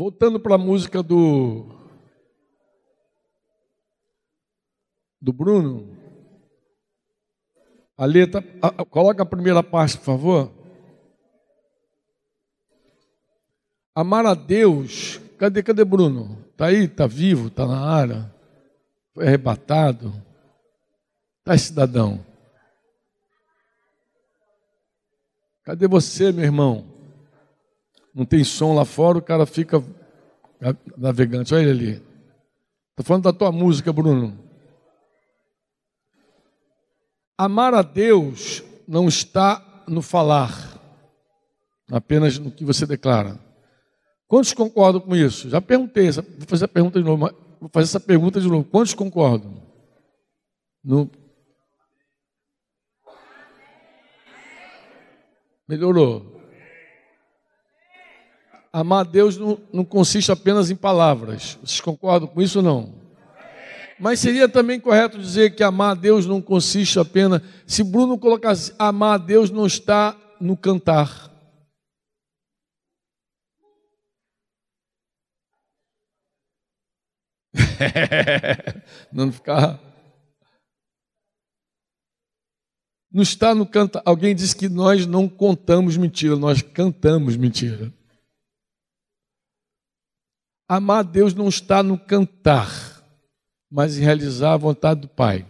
Voltando para a música do do Bruno. A letra, a, coloca a primeira parte, por favor. Amar a Deus. Cadê, cadê Bruno? Está aí, está vivo, está na área. Foi arrebatado. Está cidadão. Cadê você, meu irmão? Não tem som lá fora, o cara fica navegante. Olha ele ali. Estou falando da tua música, Bruno. Amar a Deus não está no falar, apenas no que você declara. Quantos concordam com isso? Já perguntei, vou fazer a pergunta de novo, vou fazer essa pergunta de novo. Quantos concordam? No... Melhorou. Amar a Deus não, não consiste apenas em palavras. Vocês concordam com isso ou não? Mas seria também correto dizer que amar a Deus não consiste apenas. Se Bruno colocasse amar a Deus não está no cantar. não ficar. Não está no cantar. Alguém disse que nós não contamos mentira, nós cantamos mentira. Amar a Deus não está no cantar, mas em realizar a vontade do Pai.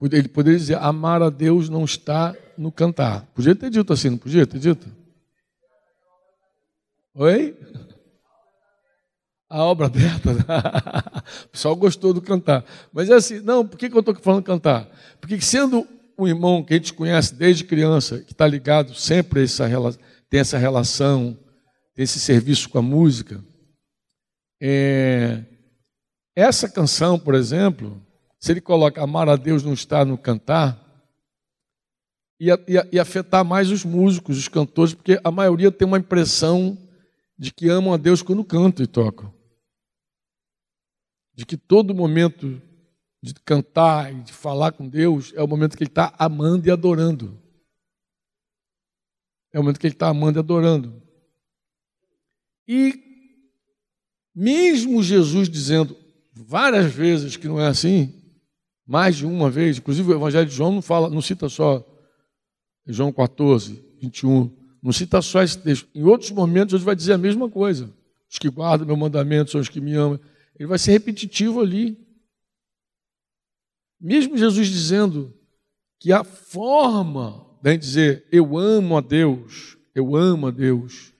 Ele poderia dizer: amar a Deus não está no cantar. Podia ter dito assim, não podia ter dito? Oi? A obra aberta. o pessoal gostou do cantar. Mas é assim, não, por que, que eu estou falando cantar? Porque sendo um irmão que a gente conhece desde criança, que está ligado sempre a essa, tem essa relação esse serviço com a música. É, essa canção, por exemplo, se ele coloca amar a Deus não está no cantar, ia, ia, ia afetar mais os músicos, os cantores, porque a maioria tem uma impressão de que amam a Deus quando cantam e tocam. De que todo momento de cantar e de falar com Deus é o momento que ele está amando e adorando. É o momento que ele está amando e adorando. E mesmo Jesus dizendo várias vezes que não é assim, mais de uma vez, inclusive o Evangelho de João não fala, não cita só João 14, 21, não cita só esse texto. Em outros momentos ele vai dizer a mesma coisa. Os que guardam meu mandamento são os que me amam. Ele vai ser repetitivo ali. Mesmo Jesus dizendo que a forma de dizer eu amo a Deus, eu amo a Deus,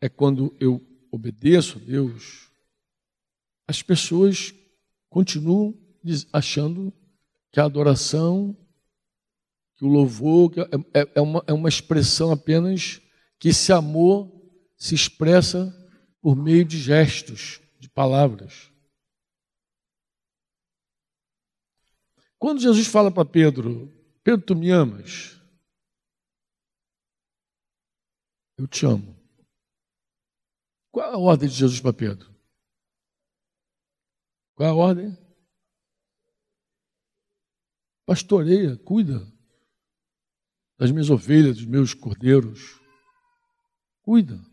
é quando eu obedeço a Deus, as pessoas continuam achando que a adoração, que o louvor é, é, é, uma, é uma expressão apenas que esse amor se expressa por meio de gestos, de palavras. Quando Jesus fala para Pedro, Pedro, tu me amas? Eu te amo. Qual é a ordem de Jesus para Pedro? Qual é a ordem? Pastoreia, cuida das minhas ovelhas, dos meus cordeiros. Cuida.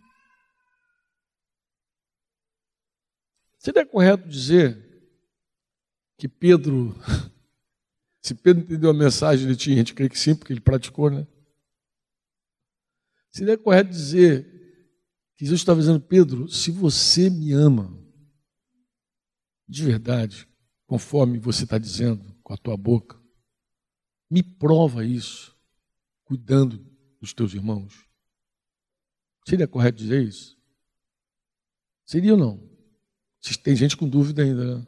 Seria correto dizer que Pedro, se Pedro entendeu a mensagem, ele tinha, a gente crê que sim, porque ele praticou, né? Seria correto dizer Jesus estava dizendo, Pedro, se você me ama, de verdade, conforme você está dizendo com a tua boca, me prova isso, cuidando dos teus irmãos. Seria correto dizer isso? Seria ou não? Tem gente com dúvida ainda. Né?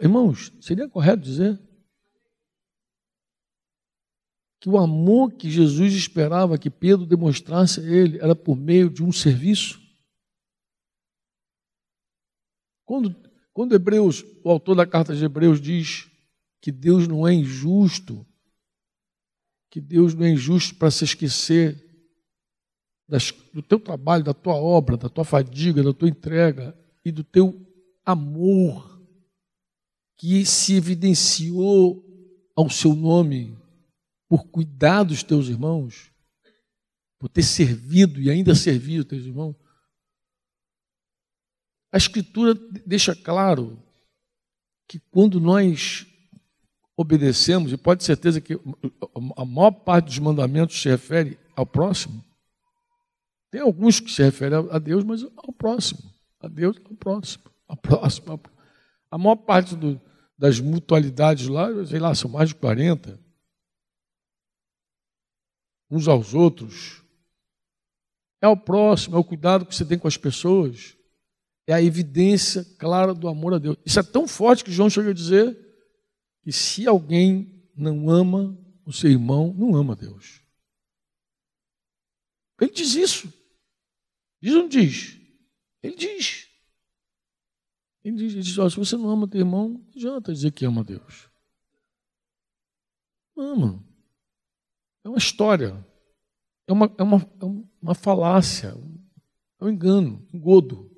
Irmãos, seria correto dizer? Que o amor que Jesus esperava que Pedro demonstrasse a ele era por meio de um serviço? Quando, quando Hebreus, o autor da carta de Hebreus diz que Deus não é injusto, que Deus não é injusto para se esquecer das, do teu trabalho, da tua obra, da tua fadiga, da tua entrega e do teu amor que se evidenciou ao seu nome por cuidar dos teus irmãos, por ter servido e ainda servir os teus irmãos. A Escritura deixa claro que quando nós obedecemos, e pode ter certeza que a maior parte dos mandamentos se refere ao próximo. Tem alguns que se referem a Deus, mas ao próximo. A Deus ao próximo. Ao próximo. A maior parte do, das mutualidades lá, sei lá, são mais de 40. Uns aos outros. É o próximo, é o cuidado que você tem com as pessoas. É a evidência clara do amor a Deus. Isso é tão forte que João chega a dizer que se alguém não ama o seu irmão, não ama Deus. Ele diz isso. Diz ou não diz? Ele diz. Ele diz, ele diz se você não ama teu irmão, não adianta dizer que ama Deus. Ama. Uma história. É uma, é uma, é uma falácia. É um engano, um godo.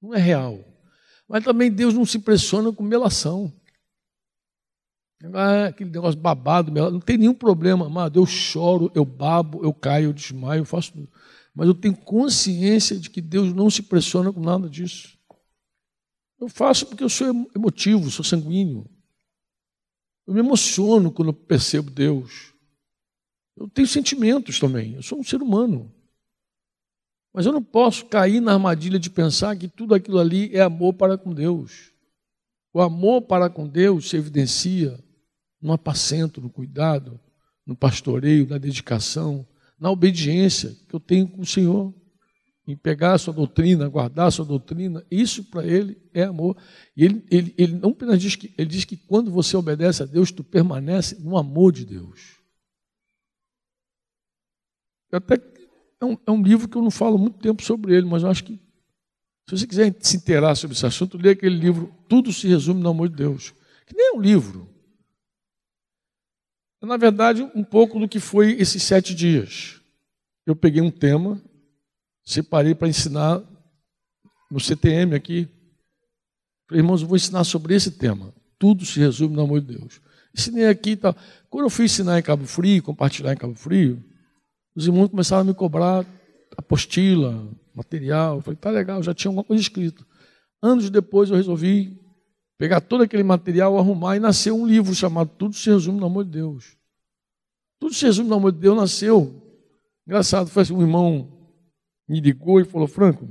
Não é real. Mas também Deus não se impressiona com melação. Ah, aquele negócio babado, não tem nenhum problema, amado. Eu choro, eu babo, eu caio, eu desmaio, eu faço tudo. Mas eu tenho consciência de que Deus não se pressiona com nada disso. Eu faço porque eu sou emotivo, sou sanguíneo. Eu me emociono quando eu percebo Deus. Eu tenho sentimentos também, eu sou um ser humano. Mas eu não posso cair na armadilha de pensar que tudo aquilo ali é amor para com Deus. O amor para com Deus se evidencia no apacento, no cuidado, no pastoreio, na dedicação, na obediência que eu tenho com o Senhor, em pegar a sua doutrina, guardar a sua doutrina, isso para ele é amor. E ele, ele, ele não apenas diz que, ele diz que quando você obedece a Deus, tu permanece no amor de Deus. Até é um, é um livro que eu não falo muito tempo sobre ele, mas eu acho que se você quiser se inteirar sobre esse assunto, lê aquele livro, Tudo se resume no amor de Deus. Que nem é um livro, na verdade, um pouco do que foi esses sete dias. Eu peguei um tema, separei para ensinar no CTM aqui. Falei, irmãos, eu vou ensinar sobre esse tema. Tudo se resume no amor de Deus. Ensinei aqui e tal. Quando eu fui ensinar em Cabo Frio, compartilhar em Cabo Frio, os irmãos começaram a me cobrar apostila, material. Eu falei, tá legal, já tinha alguma coisa escrita. Anos depois eu resolvi pegar todo aquele material, arrumar e nasceu um livro chamado Tudo se resume no amor de Deus. Tudo se resume no amor de Deus, nasceu. Engraçado, foi assim, um irmão me ligou e falou, Franco,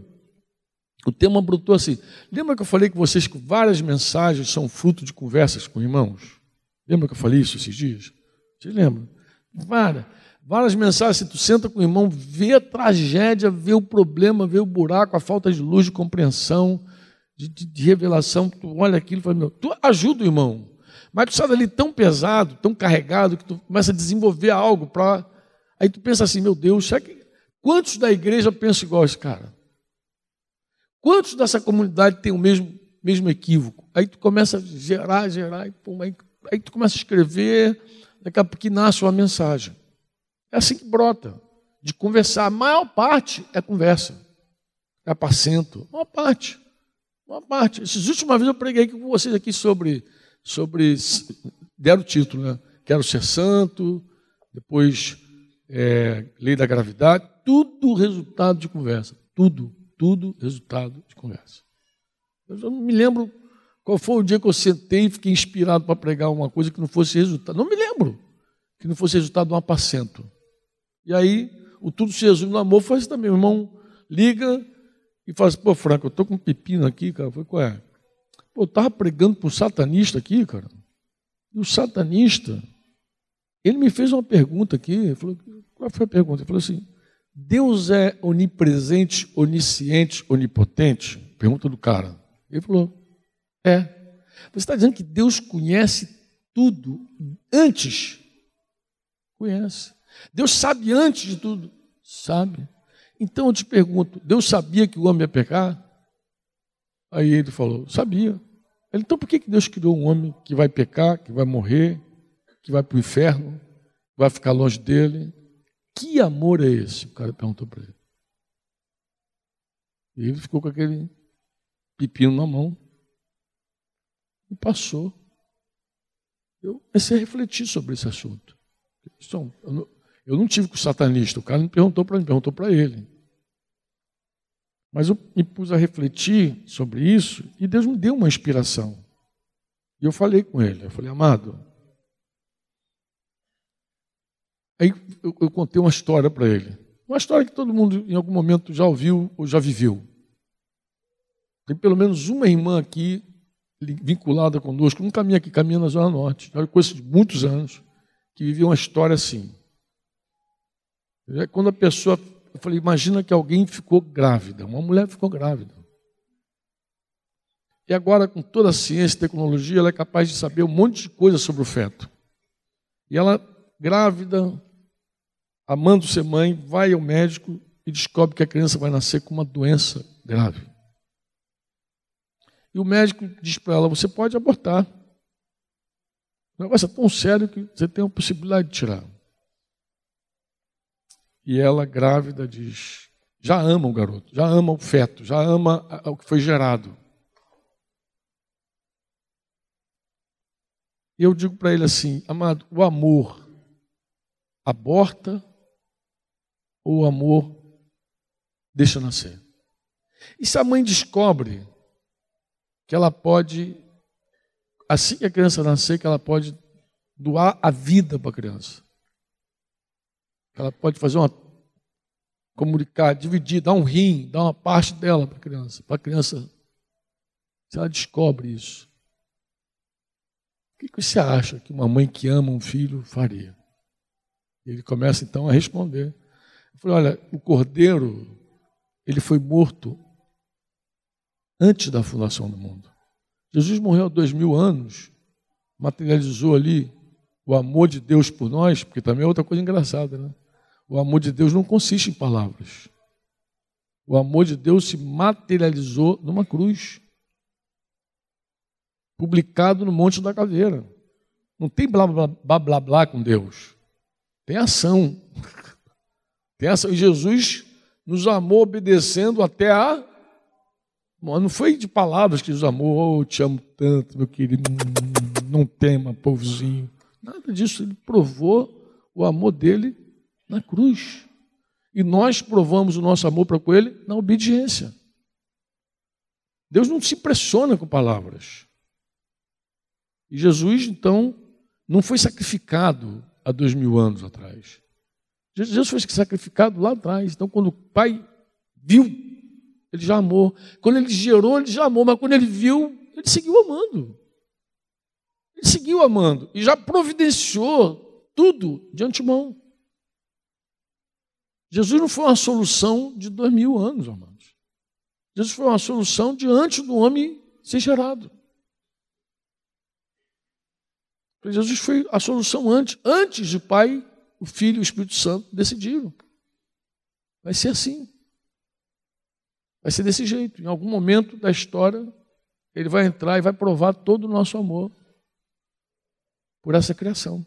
o tema brotou assim. Lembra que eu falei com vocês que várias mensagens são fruto de conversas com irmãos? Lembra que eu falei isso esses dias? Vocês lembram? Várias. Várias mensagens, se tu senta com o irmão, vê a tragédia, vê o problema, vê o buraco, a falta de luz, de compreensão, de, de, de revelação, tu olha aquilo e fala, meu, tu ajuda o irmão. Mas tu sai dali tão pesado, tão carregado, que tu começa a desenvolver algo para. Aí tu pensa assim, meu Deus, que... quantos da igreja pensam igual esse cara? Quantos dessa comunidade tem o mesmo, mesmo equívoco? Aí tu começa a gerar, gerar, e, aí, aí tu começa a escrever, daqui a pouco nasce uma mensagem. É assim que brota, de conversar. A maior parte é conversa, é apacento, a maior parte. Uma parte. Essas últimas vezes eu preguei com vocês aqui sobre, sobre deram o título, né? Quero ser santo, depois é, lei da gravidade, tudo resultado de conversa. Tudo, tudo resultado de conversa. Eu não me lembro qual foi o dia que eu sentei e fiquei inspirado para pregar uma coisa que não fosse resultado. Não me lembro que não fosse resultado de um apacento. E aí, o tudo se resume no amor foi isso também. O irmão liga, e fala assim, pô, Franco, eu estou com um pepino aqui, cara. Foi qual é? Pô, eu estava pregando para satanista aqui, cara. E o satanista, ele me fez uma pergunta aqui. Ele falou, qual foi a pergunta? Ele falou assim: Deus é onipresente, onisciente, onipotente? Pergunta do cara. Ele falou: É. Você está dizendo que Deus conhece tudo antes? Conhece. Deus sabe antes de tudo? Sabe. Então eu te pergunto: Deus sabia que o homem ia pecar? Aí ele falou: sabia. Ele, então por que Deus criou um homem que vai pecar, que vai morrer, que vai para o inferno, vai ficar longe dele? Que amor é esse? O cara perguntou para ele. E ele ficou com aquele pepino na mão e passou. Eu comecei a refletir sobre esse assunto. Eu não tive com o satanista, o cara não perguntou para mim, perguntou para ele. Mas eu me pus a refletir sobre isso e Deus me deu uma inspiração. E eu falei com ele, eu falei, amado. Aí eu, eu contei uma história para ele. Uma história que todo mundo em algum momento já ouviu ou já viveu. Tem pelo menos uma irmã aqui vinculada conosco, não caminha aqui, caminha na Zona Norte. Já conheço de muitos anos, que viveu uma história assim. Quando a pessoa, eu falei, imagina que alguém ficou grávida, uma mulher ficou grávida. E agora, com toda a ciência e tecnologia, ela é capaz de saber um monte de coisa sobre o feto. E ela, grávida, amando ser mãe, vai ao médico e descobre que a criança vai nascer com uma doença grave. E o médico diz para ela: você pode abortar. O negócio é tão sério que você tem a possibilidade de tirar. E ela, grávida, diz: já ama o garoto, já ama o feto, já ama o que foi gerado. E eu digo para ele assim: amado, o amor aborta ou o amor deixa nascer? E se a mãe descobre que ela pode, assim que a criança nascer, que ela pode doar a vida para a criança? Ela pode fazer uma comunicar, dividir, dar um rim, dar uma parte dela para a criança, para a criança. Se ela descobre isso, o que você acha que uma mãe que ama um filho faria? Ele começa então a responder. Eu falei, olha, o cordeiro, ele foi morto antes da fundação do mundo. Jesus morreu há dois mil anos, materializou ali o amor de Deus por nós, porque também é outra coisa engraçada, né? O amor de Deus não consiste em palavras. O amor de Deus se materializou numa cruz, publicado no Monte da Caveira. Não tem blá blá blá blá, blá com Deus. Tem ação. Tem ação. E Jesus nos amou obedecendo até a. Não foi de palavras que Jesus amou, oh, te amo tanto, meu querido, não tema, povozinho. Nada disso. Ele provou o amor dele na cruz. E nós provamos o nosso amor para com Ele na obediência. Deus não se impressiona com palavras. E Jesus, então, não foi sacrificado há dois mil anos atrás. Jesus foi sacrificado lá atrás. Então, quando o Pai viu, ele já amou. Quando ele gerou, ele já amou. Mas quando ele viu, ele seguiu amando. Ele seguiu amando. E já providenciou tudo de antemão. Jesus não foi uma solução de dois mil anos, amados. Jesus foi uma solução de antes do homem ser gerado. Jesus foi a solução antes, antes de Pai, o Filho e o Espírito Santo decidiram. Vai ser assim. Vai ser desse jeito. Em algum momento da história, ele vai entrar e vai provar todo o nosso amor por essa criação.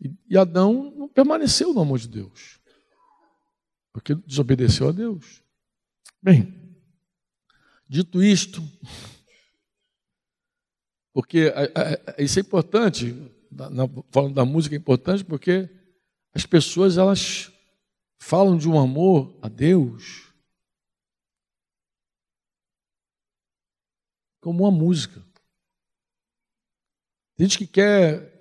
E Adão não permaneceu no amor de Deus, porque desobedeceu a Deus. Bem, dito isto, porque isso é importante, falando da música é importante, porque as pessoas elas falam de um amor a Deus como uma música. Tem gente que quer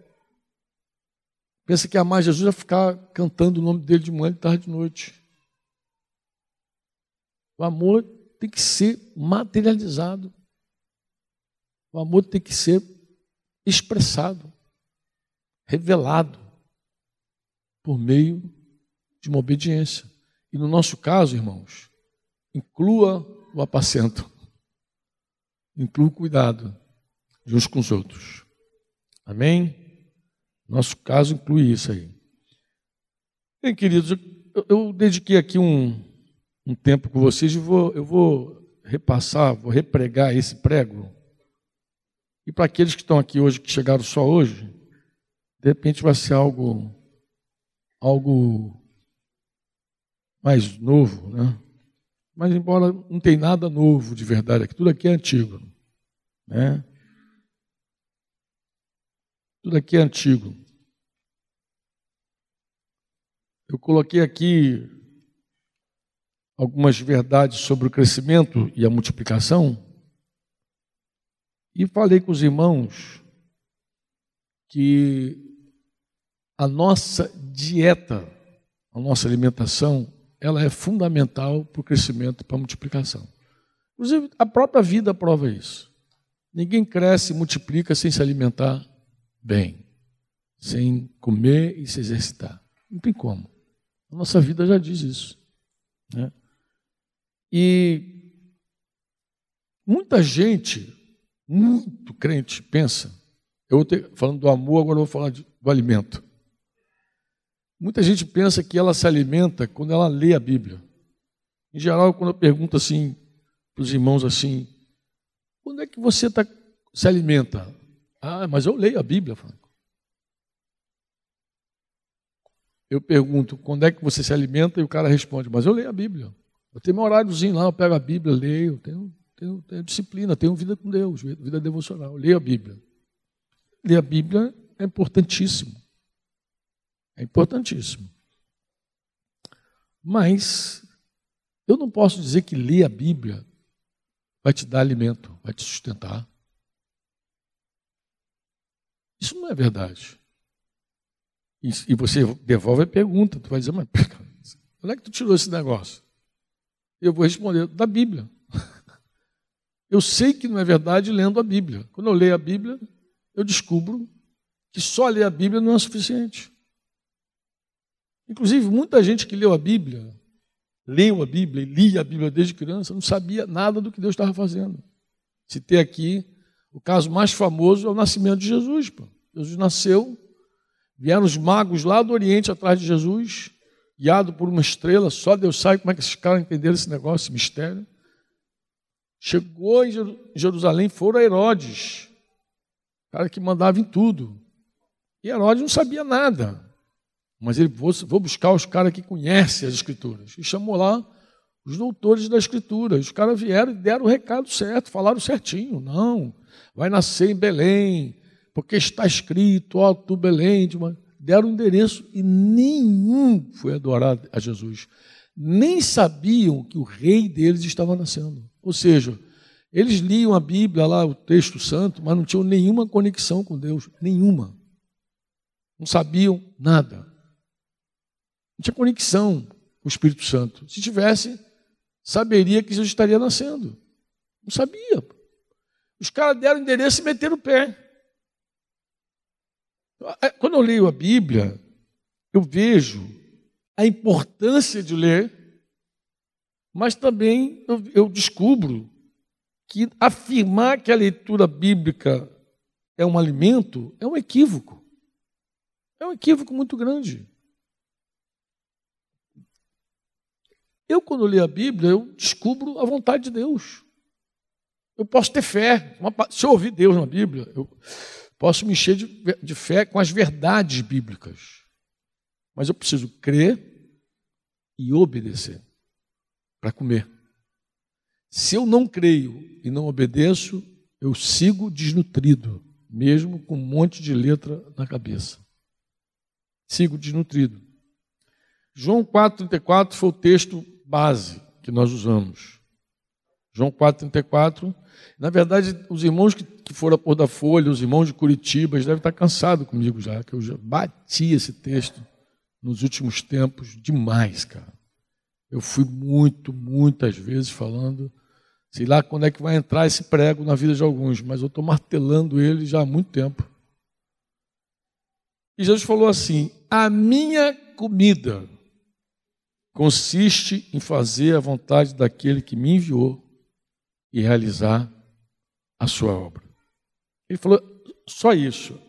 Pensa que amar Jesus é ficar cantando o nome dele de manhã, de tarde, de noite. O amor tem que ser materializado. O amor tem que ser expressado, revelado por meio de uma obediência. E no nosso caso, irmãos, inclua o apacento, inclua o cuidado de uns com os outros. Amém? Nosso caso inclui isso aí. Bem, queridos, eu, eu dediquei aqui um, um tempo com vocês e vou, eu vou repassar, vou repregar esse prego. E para aqueles que estão aqui hoje, que chegaram só hoje, de repente vai ser algo, algo mais novo, né? Mas embora não tem nada novo de verdade aqui, tudo aqui é antigo, né? Tudo aqui é antigo. eu coloquei aqui algumas verdades sobre o crescimento e a multiplicação e falei com os irmãos que a nossa dieta, a nossa alimentação, ela é fundamental para o crescimento e para a multiplicação. Inclusive, a própria vida prova isso. Ninguém cresce e multiplica sem se alimentar bem, sem comer e se exercitar. Não tem como. A nossa vida já diz isso. Né? E muita gente, muito crente, pensa. Eu estou falando do amor, agora eu vou falar de, do alimento. Muita gente pensa que ela se alimenta quando ela lê a Bíblia. Em geral, quando eu pergunto assim para os irmãos assim, quando é que você tá, se alimenta? Ah, mas eu leio a Bíblia, Franco. Eu pergunto, quando é que você se alimenta? E o cara responde, mas eu leio a Bíblia. Eu tenho meu horáriozinho lá, eu pego a Bíblia, leio, tenho, tenho, tenho disciplina, tenho vida com Deus, vida devocional, leio a Bíblia. Ler a Bíblia é importantíssimo. É importantíssimo. Mas eu não posso dizer que ler a Bíblia vai te dar alimento, vai te sustentar. Isso não é verdade. E, você devolve a pergunta, tu vai dizer, mas onde é que tu tirou esse negócio? Eu vou responder, da Bíblia. Eu sei que não é verdade lendo a Bíblia. Quando eu leio a Bíblia, eu descubro que só ler a Bíblia não é suficiente. Inclusive, muita gente que leu a Bíblia, leu a Bíblia e lia a Bíblia desde criança, não sabia nada do que Deus estava fazendo. Citei aqui o caso mais famoso é o nascimento de Jesus. Pô. Jesus nasceu, vieram os magos lá do Oriente atrás de Jesus, guiado por uma estrela, só Deus sabe como é que esses caras entenderam esse negócio, esse mistério. Chegou em Jerusalém, foram a Herodes, cara que mandava em tudo. E Herodes não sabia nada. Mas ele vou, vou buscar os caras que conhecem as escrituras. E chamou lá os doutores da escritura. Os caras vieram e deram o recado certo, falaram certinho. Não, vai nascer em Belém, porque está escrito, tu Belém. Deram o endereço e nenhum foi adorar a Jesus. Nem sabiam que o rei deles estava nascendo. Ou seja, eles liam a Bíblia lá, o texto santo, mas não tinham nenhuma conexão com Deus, nenhuma. Não sabiam nada. Não tinha conexão com o Espírito Santo. Se tivesse, saberia que Jesus estaria nascendo. Não sabia. Os caras deram endereço e meteram o pé. É, quando eu leio a Bíblia, eu vejo a importância de ler, mas também eu descubro que afirmar que a leitura bíblica é um alimento é um equívoco. É um equívoco muito grande. Eu, quando leio a Bíblia, eu descubro a vontade de Deus. Eu posso ter fé. Se eu ouvir Deus na Bíblia, eu posso me encher de, de fé com as verdades bíblicas. Mas eu preciso crer e obedecer para comer. Se eu não creio e não obedeço, eu sigo desnutrido, mesmo com um monte de letra na cabeça. Sigo desnutrido. João 4,34 foi o texto base que nós usamos. João 4,34. Na verdade, os irmãos que, foram a pôr da folha, os irmãos de Curitiba, eles devem estar cansados comigo já, que eu já bati esse texto nos últimos tempos demais, cara. Eu fui muito, muitas vezes falando, sei lá quando é que vai entrar esse prego na vida de alguns, mas eu estou martelando ele já há muito tempo. E Jesus falou assim: a minha comida consiste em fazer a vontade daquele que me enviou e realizar a sua obra. Ele falou só isso.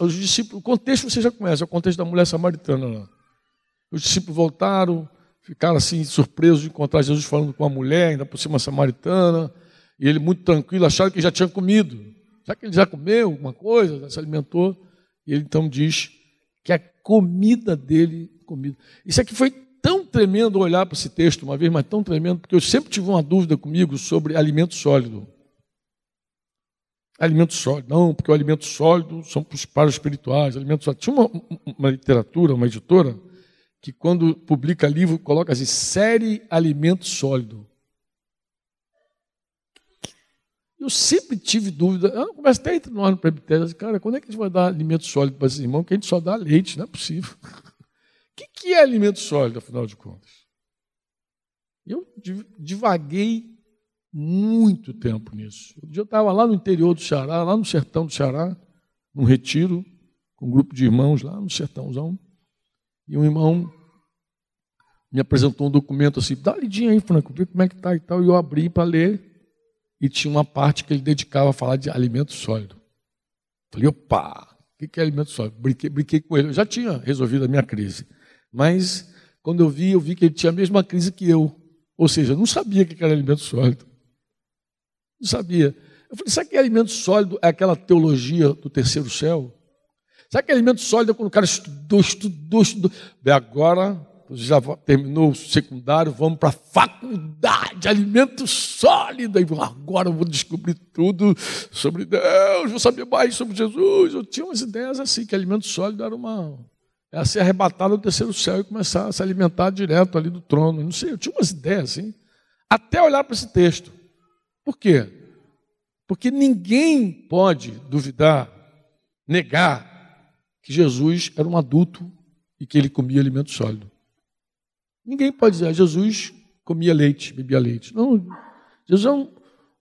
Os discípulos, o contexto você já conhece, é o contexto da mulher samaritana lá. Os discípulos voltaram, ficaram assim surpresos de encontrar Jesus falando com a mulher, ainda por cima samaritana, e ele muito tranquilo, acharam que já tinha comido. Será que ele já comeu alguma coisa, já se alimentou? E ele então diz que a comida dele, comida. Isso aqui foi tremendo olhar para esse texto uma vez, mas tão tremendo, porque eu sempre tive uma dúvida comigo sobre alimento sólido. Alimento sólido. Não, porque o alimento sólido são para os espirituais. Alimento sólido. Tinha uma, uma literatura, uma editora, que quando publica livro coloca assim, série alimento sólido. Eu sempre tive dúvida, eu conversa até entre nós no presbitério, cara, quando é que a gente vai dar alimento sólido para esses irmãos? Que a gente só dá leite, não é possível. Que, que é alimento sólido, afinal de contas? Eu divaguei muito tempo nisso. Eu estava lá no interior do Ceará, lá no sertão do Ceará, num retiro, com um grupo de irmãos lá no sertãozão. E um irmão me apresentou um documento assim, dá uma lidinha aí, Franco, vê como é que tá e tal. E eu abri para ler e tinha uma parte que ele dedicava a falar de alimento sólido. Falei, opa, o que é alimento sólido? Brinquei, brinquei com ele. Eu já tinha resolvido a minha crise. Mas, quando eu vi, eu vi que ele tinha a mesma crise que eu. Ou seja, eu não sabia que era alimento sólido. Não sabia. Eu falei, sabe que alimento sólido é aquela teologia do terceiro céu? Sabe que alimento sólido é quando o cara estudou, estudou, estudou. Bem, agora já terminou o secundário, vamos para a faculdade, alimento sólido. E agora eu vou descobrir tudo sobre Deus, vou saber mais sobre Jesus. Eu tinha umas ideias assim, que alimento sólido era uma. Era ser arrebatado do terceiro céu e começar a se alimentar direto ali do trono. Não sei, eu tinha umas ideias assim. Até olhar para esse texto. Por quê? Porque ninguém pode duvidar, negar que Jesus era um adulto e que ele comia alimento sólido. Ninguém pode dizer, ah, Jesus comia leite, bebia leite. Não, Jesus é um,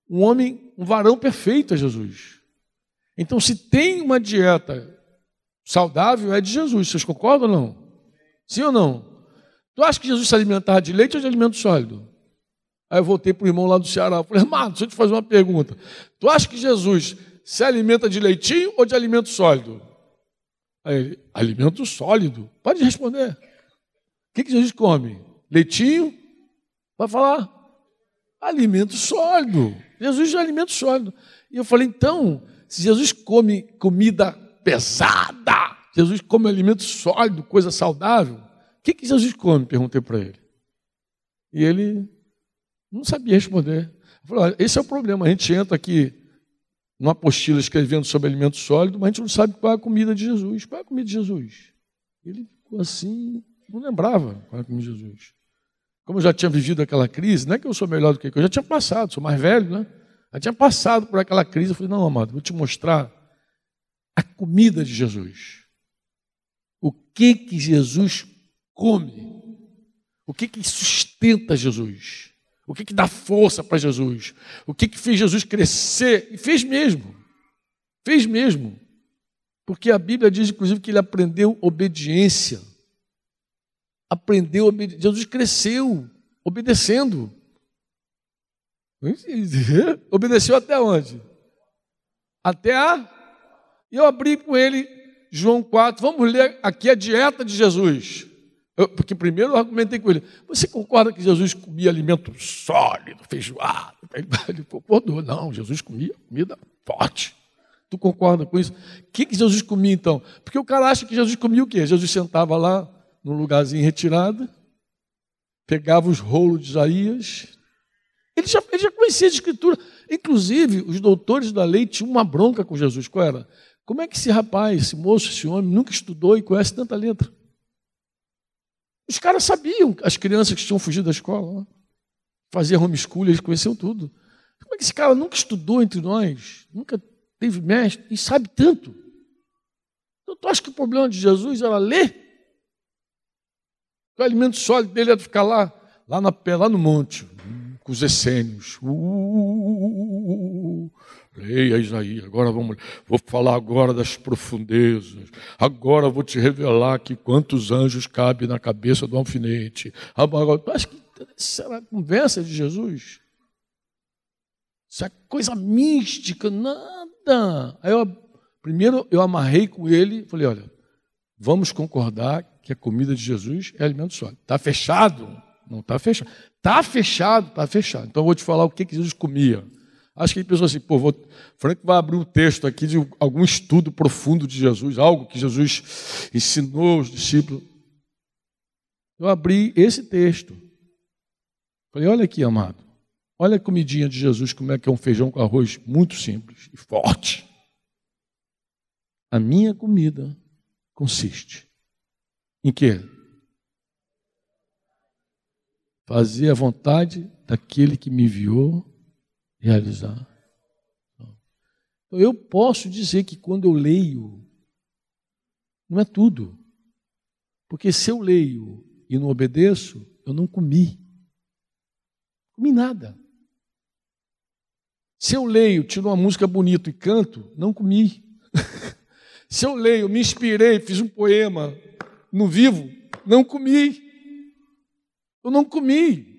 um homem, um varão perfeito, é Jesus. Então, se tem uma dieta saudável, é de Jesus. Vocês concordam ou não? Sim ou não? Tu acha que Jesus se alimentava de leite ou de alimento sólido? Aí eu voltei para o irmão lá do Ceará. Falei, irmão, deixa eu te fazer uma pergunta. Tu acha que Jesus se alimenta de leitinho ou de alimento sólido? Aí ele, alimento sólido. Pode responder. O que, que Jesus come? Leitinho? Vai falar? Alimento sólido. Jesus é alimento sólido. E eu falei, então, se Jesus come comida pesada, Jesus come alimento sólido, coisa saudável, o que, que Jesus come? Perguntei para ele. E ele não sabia responder. Eu falei, olha, esse é o problema. A gente entra aqui numa apostila escrevendo sobre alimento sólido, mas a gente não sabe qual é a comida de Jesus. Qual é a comida de Jesus? Ele ficou assim, não lembrava qual é a comida de Jesus. Como eu já tinha vivido aquela crise, não é que eu sou melhor do que eu já tinha passado, sou mais velho, né? Já tinha passado por aquela crise. Eu falei, não, amado, vou te mostrar a comida de Jesus. O que que Jesus come? O que que sustenta Jesus? O que, que dá força para Jesus? O que, que fez Jesus crescer? E fez mesmo. Fez mesmo. Porque a Bíblia diz, inclusive, que ele aprendeu obediência. Aprendeu obediência. Jesus cresceu obedecendo. Obedeceu até onde? Até a. E eu abri com ele João 4. Vamos ler aqui a dieta de Jesus. Eu, porque primeiro eu argumentei com ele. Você concorda que Jesus comia alimento sólido, feijoada? Ele concordou. Não, Jesus comia comida forte. Tu concorda com isso? O que, que Jesus comia então? Porque o cara acha que Jesus comia o quê? Jesus sentava lá num lugarzinho retirado, pegava os rolos de Isaías. Ele já, ele já conhecia a escritura. Inclusive, os doutores da lei tinham uma bronca com Jesus. Qual era? Como é que esse rapaz, esse moço, esse homem, nunca estudou e conhece tanta letra? Os caras sabiam, as crianças que tinham fugido da escola, faziam homeschooling, eles conheciam tudo. Como é que esse cara nunca estudou entre nós, nunca teve mestre e sabe tanto? Então, tu acha que o problema de Jesus era ler? O alimento sólido dele era ficar lá, lá, na, lá no monte, com os essênios. Uh, uh, uh, Leia Isaías, agora vamos, vou falar agora das profundezas. Agora vou te revelar que quantos anjos cabe na cabeça do alfinete. Acha que a conversa de Jesus? Isso é coisa mística, nada. Aí eu, primeiro eu amarrei com ele, falei, olha, vamos concordar que a comida de Jesus é alimento sólido. Está fechado? Não está fechado. Está fechado, está fechado. Então eu vou te falar o que, que Jesus comia. Acho que ele pensou assim, pô, vou, Franco vai abrir um texto aqui de algum estudo profundo de Jesus, algo que Jesus ensinou aos discípulos. Eu abri esse texto. Falei, olha aqui, amado. Olha a comidinha de Jesus, como é que é um feijão com arroz muito simples e forte. A minha comida consiste em quê? fazer a vontade daquele que me enviou realizar. Então, eu posso dizer que quando eu leio, não é tudo. Porque se eu leio e não obedeço, eu não comi. Comi nada. Se eu leio, tiro uma música bonita e canto, não comi. se eu leio, me inspirei, fiz um poema, não vivo, não comi. Eu não comi.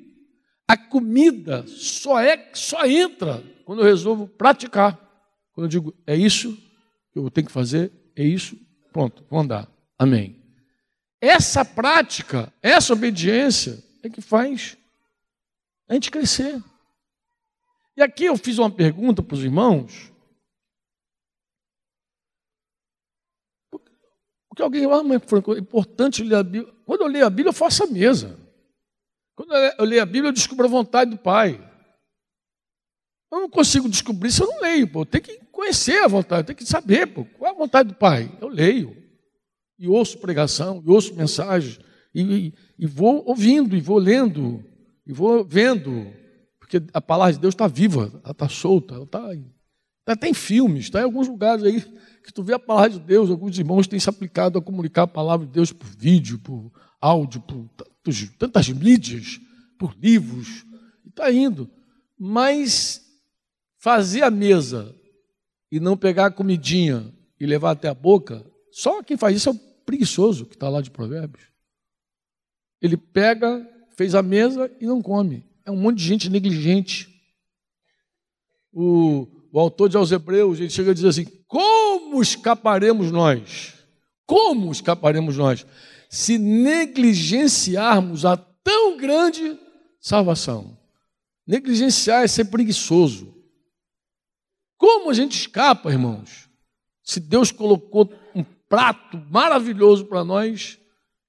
A comida só é só entra quando eu resolvo praticar. Quando eu digo é isso que eu tenho que fazer, é isso, pronto, vou andar. Amém. Essa prática, essa obediência é que faz a gente crescer. E aqui eu fiz uma pergunta para os irmãos. Porque alguém, ah, mas é importante ler a Bíblia. Quando eu leio a Bíblia, eu faço a mesa. Quando eu leio a Bíblia, eu descubro a vontade do Pai. Eu não consigo descobrir se eu não leio, pô. Eu tenho que conhecer a vontade, eu tenho que saber, pô, qual é a vontade do Pai. Eu leio. E ouço pregação, e ouço mensagens, e, e, vou ouvindo, e vou lendo, e vou vendo. Porque a palavra de Deus está viva, ela está solta, ela está. Tá, tem filmes, está em alguns lugares aí que tu vê a palavra de Deus, alguns irmãos têm se aplicado a comunicar a palavra de Deus por vídeo, por áudio, por tantos, tantas mídias, por livros, e está indo. Mas fazer a mesa e não pegar a comidinha e levar até a boca, só quem faz isso é o preguiçoso que está lá de Provérbios. Ele pega, fez a mesa e não come. É um monte de gente negligente. O, o autor de aos Hebreus, ele chega a dizer assim: como escaparemos nós? Como escaparemos nós? Se negligenciarmos a tão grande salvação. Negligenciar é ser preguiçoso. Como a gente escapa, irmãos? Se Deus colocou um prato maravilhoso para nós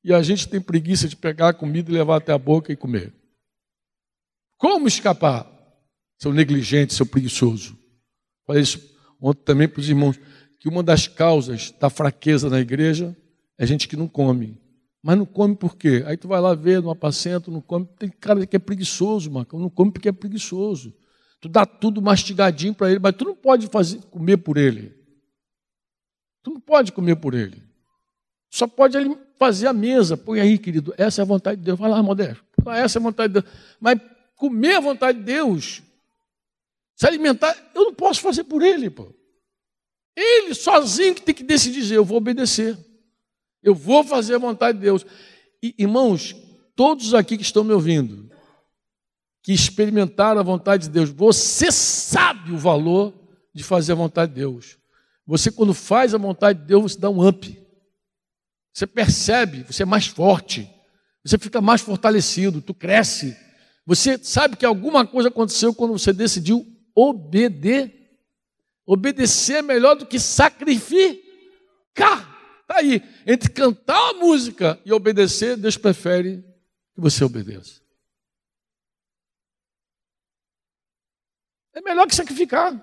e a gente tem preguiça de pegar a comida e levar até a boca e comer. Como escapar? Seu negligente, seu preguiçoso. Falei isso ontem também para os irmãos, que uma das causas da fraqueza na igreja é gente que não come. Mas não come por quê? Aí tu vai lá ver no apacento, não come. Tem cara que é preguiçoso, Marcão. Não come porque é preguiçoso. Tu dá tudo mastigadinho para ele, mas tu não pode fazer, comer por ele. Tu não pode comer por ele. Só pode ele fazer a mesa. Põe aí, querido. Essa é a vontade de Deus. Vai lá, Modesto. Essa é a vontade de Deus. Mas comer a vontade de Deus, se alimentar, eu não posso fazer por ele, pô. Ele sozinho que tem que decidir, dizer, eu vou obedecer. Eu vou fazer a vontade de Deus. E, irmãos, todos aqui que estão me ouvindo, que experimentaram a vontade de Deus, você sabe o valor de fazer a vontade de Deus. Você, quando faz a vontade de Deus, você dá um up. Você percebe, você é mais forte. Você fica mais fortalecido, tu cresce. Você sabe que alguma coisa aconteceu quando você decidiu obedecer. Obedecer é melhor do que sacrificar. Está aí. Entre cantar a música e obedecer, Deus prefere que você obedeça. É melhor que sacrificar.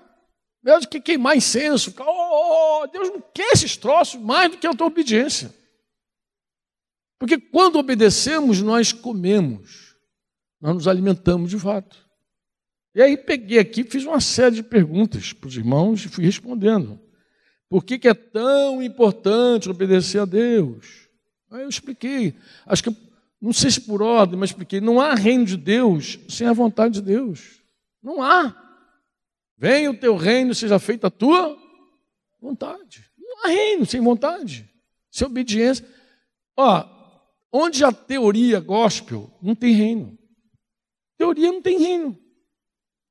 Melhor do que queimar incenso. Oh, Deus não quer esses troços mais do que a tua obediência. Porque quando obedecemos, nós comemos. Nós nos alimentamos de fato. E aí peguei aqui, fiz uma série de perguntas para os irmãos e fui respondendo. Por que, que é tão importante obedecer a Deus? Aí eu expliquei. Acho que, não sei se por ordem, mas expliquei. Não há reino de Deus sem a vontade de Deus. Não há. Venha o teu reino, seja feita a tua vontade. Não há reino sem vontade, sem obediência. Ó, onde a teoria gospel, não tem reino. Teoria não tem reino.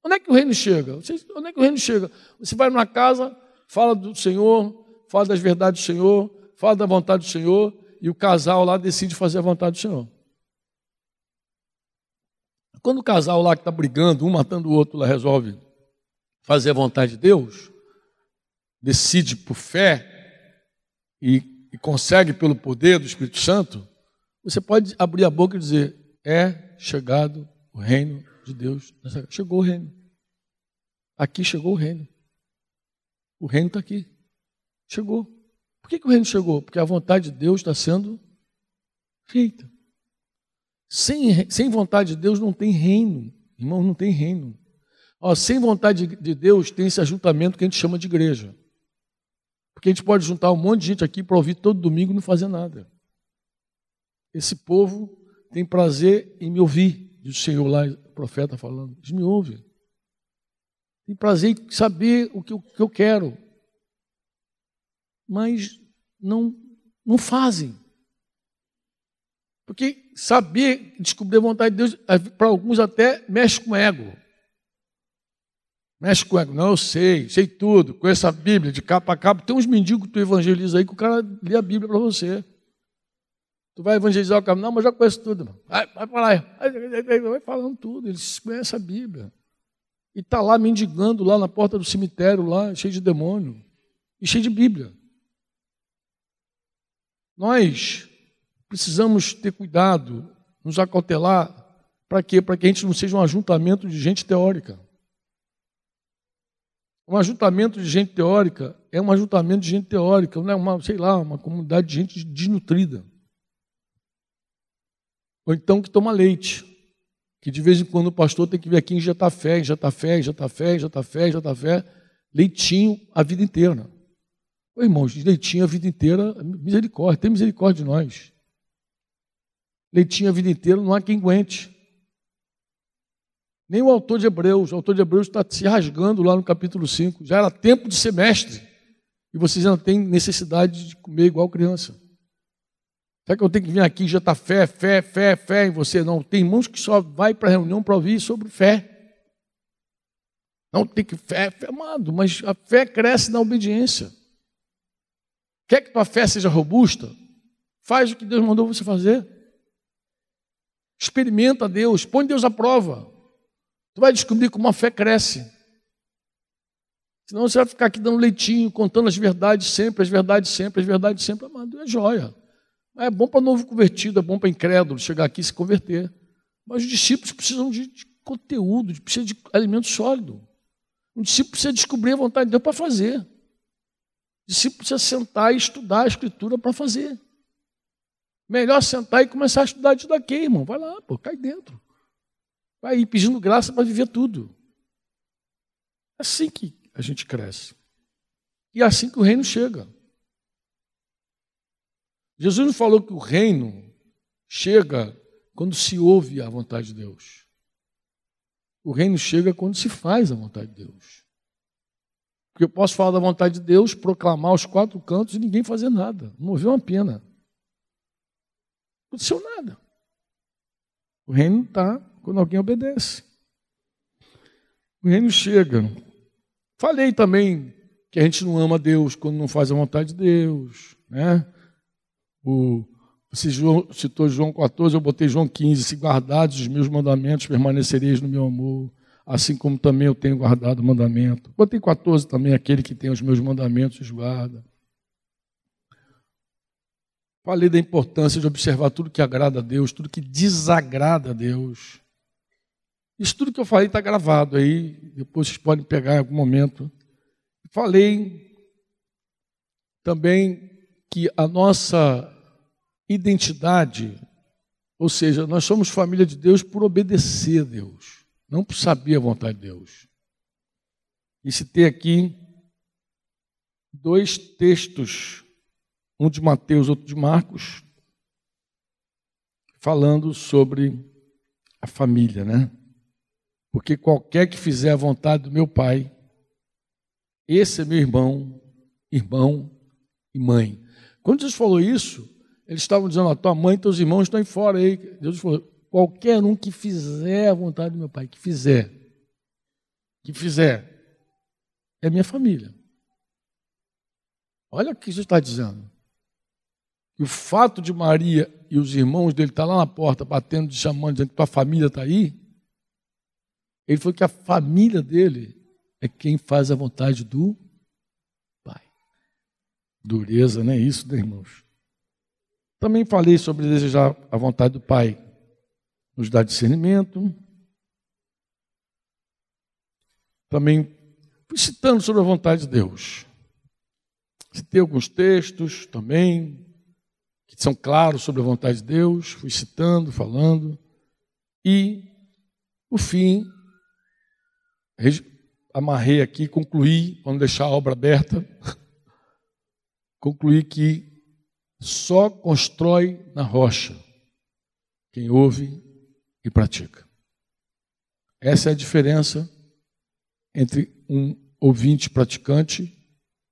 Onde é que o reino chega? Onde é que o reino chega? Você vai numa casa, fala do Senhor, fala das verdades do Senhor, fala da vontade do Senhor, e o casal lá decide fazer a vontade do Senhor. Quando o casal lá que está brigando, um matando o outro, lá resolve fazer a vontade de Deus, decide por fé e, e consegue pelo poder do Espírito Santo, você pode abrir a boca e dizer: é chegado o reino de Deus. Chegou o reino. Aqui chegou o reino. O reino está aqui. Chegou. Por que, que o reino chegou? Porque a vontade de Deus está sendo feita. Sem, sem vontade de Deus não tem reino. Irmão, não tem reino. Ó, sem vontade de Deus tem esse ajuntamento que a gente chama de igreja. Porque a gente pode juntar um monte de gente aqui para ouvir todo domingo e não fazer nada. Esse povo tem prazer em me ouvir, diz o Senhor lá, profeta falando. Eles me ouvem. Tem prazer em saber o que eu, que eu quero. Mas não, não fazem. Porque saber, descobrir a vontade de Deus, para alguns até mexe com o ego. Mexe com o ego. Não, eu sei, sei tudo, conheço a Bíblia de capa a capa. Tem uns mendigos que tu evangeliza aí que o cara lê a Bíblia para você. Tu vai evangelizar o cara, não, mas já conheço tudo. Vai, vai para lá. Vai falando tudo, eles conhecem a Bíblia. E está lá mendigando, lá na porta do cemitério, lá, cheio de demônio. E cheio de Bíblia. Nós precisamos ter cuidado, nos acautelar, para quê? Para que a gente não seja um ajuntamento de gente teórica. Um ajuntamento de gente teórica é um ajuntamento de gente teórica, não é uma, sei lá, uma comunidade de gente desnutrida. Ou então que toma leite, que de vez em quando o pastor tem que vir aqui em Jetafé, em Jetafé, em Jetafé, em Jetafé, em Jetafé, leitinho a vida inteira. Ô, irmãos, leitinho a vida inteira, misericórdia, tem misericórdia de nós. Leitinho a vida inteira, não há quem aguente. Nem o autor de Hebreus. O autor de Hebreus está se rasgando lá no capítulo 5. Já era tempo de semestre. E vocês ainda têm necessidade de comer igual criança. Será que eu tenho que vir aqui e já está fé, fé, fé, fé em você? Não. Tem irmãos que só vai para a reunião para ouvir sobre fé. Não tem que fé, fé, amado, mas a fé cresce na obediência. Quer que tua fé seja robusta? Faz o que Deus mandou você fazer. Experimenta Deus, põe Deus à prova. Tu vai descobrir como a fé cresce. Senão você vai ficar aqui dando leitinho, contando as verdades sempre, as verdades sempre, as verdades sempre. Amado, é joia. É bom para novo convertido, é bom para incrédulo chegar aqui e se converter. Mas os discípulos precisam de, de conteúdo, precisam de alimento sólido. Um discípulo precisa descobrir a vontade de Deus para fazer. O discípulo precisa sentar e estudar a Escritura para fazer. Melhor sentar e começar a estudar isso daqui, irmão. Vai lá, pô, cai dentro. Vai ir pedindo graça para viver tudo. É assim que a gente cresce. E é assim que o reino chega. Jesus nos falou que o reino chega quando se ouve a vontade de Deus. O reino chega quando se faz a vontade de Deus. Porque eu posso falar da vontade de Deus, proclamar os quatro cantos e ninguém fazer nada. Não moveu uma pena. Não aconteceu nada. O reino está quando alguém obedece. O reino chega. Falei também que a gente não ama Deus quando não faz a vontade de Deus. Né? O, você João, citou João 14, eu botei João 15. Se guardados os meus mandamentos, permanecereis no meu amor, assim como também eu tenho guardado o mandamento. Botei 14 também, aquele que tem os meus mandamentos os guarda. Falei da importância de observar tudo que agrada a Deus, tudo que desagrada a Deus. Isso tudo que eu falei está gravado aí, depois vocês podem pegar em algum momento. Falei também que a nossa identidade, ou seja, nós somos família de Deus por obedecer a Deus, não por saber a vontade de Deus. E citei aqui dois textos, um de Mateus, outro de Marcos, falando sobre a família, né? Porque qualquer que fizer a vontade do meu Pai, esse é meu irmão, irmão e mãe. Quando Jesus falou isso, eles estavam dizendo: a tua mãe e teus irmãos estão aí fora aí. Jesus falou: qualquer um que fizer a vontade do meu Pai, que fizer, que fizer, é minha família. Olha o que Jesus está dizendo. E o fato de Maria e os irmãos dele estar lá na porta, batendo, chamando, dizendo que tua família está aí, ele falou que a família dele é quem faz a vontade do Pai. Dureza, não é isso, né, irmãos? Também falei sobre desejar a vontade do Pai. Nos dá discernimento. Também fui citando sobre a vontade de Deus. Citei alguns textos também, que são claros sobre a vontade de Deus. Fui citando, falando. E, por fim, amarrei aqui, concluí, vamos deixar a obra aberta, concluí que só constrói na rocha quem ouve e pratica. Essa é a diferença entre um ouvinte praticante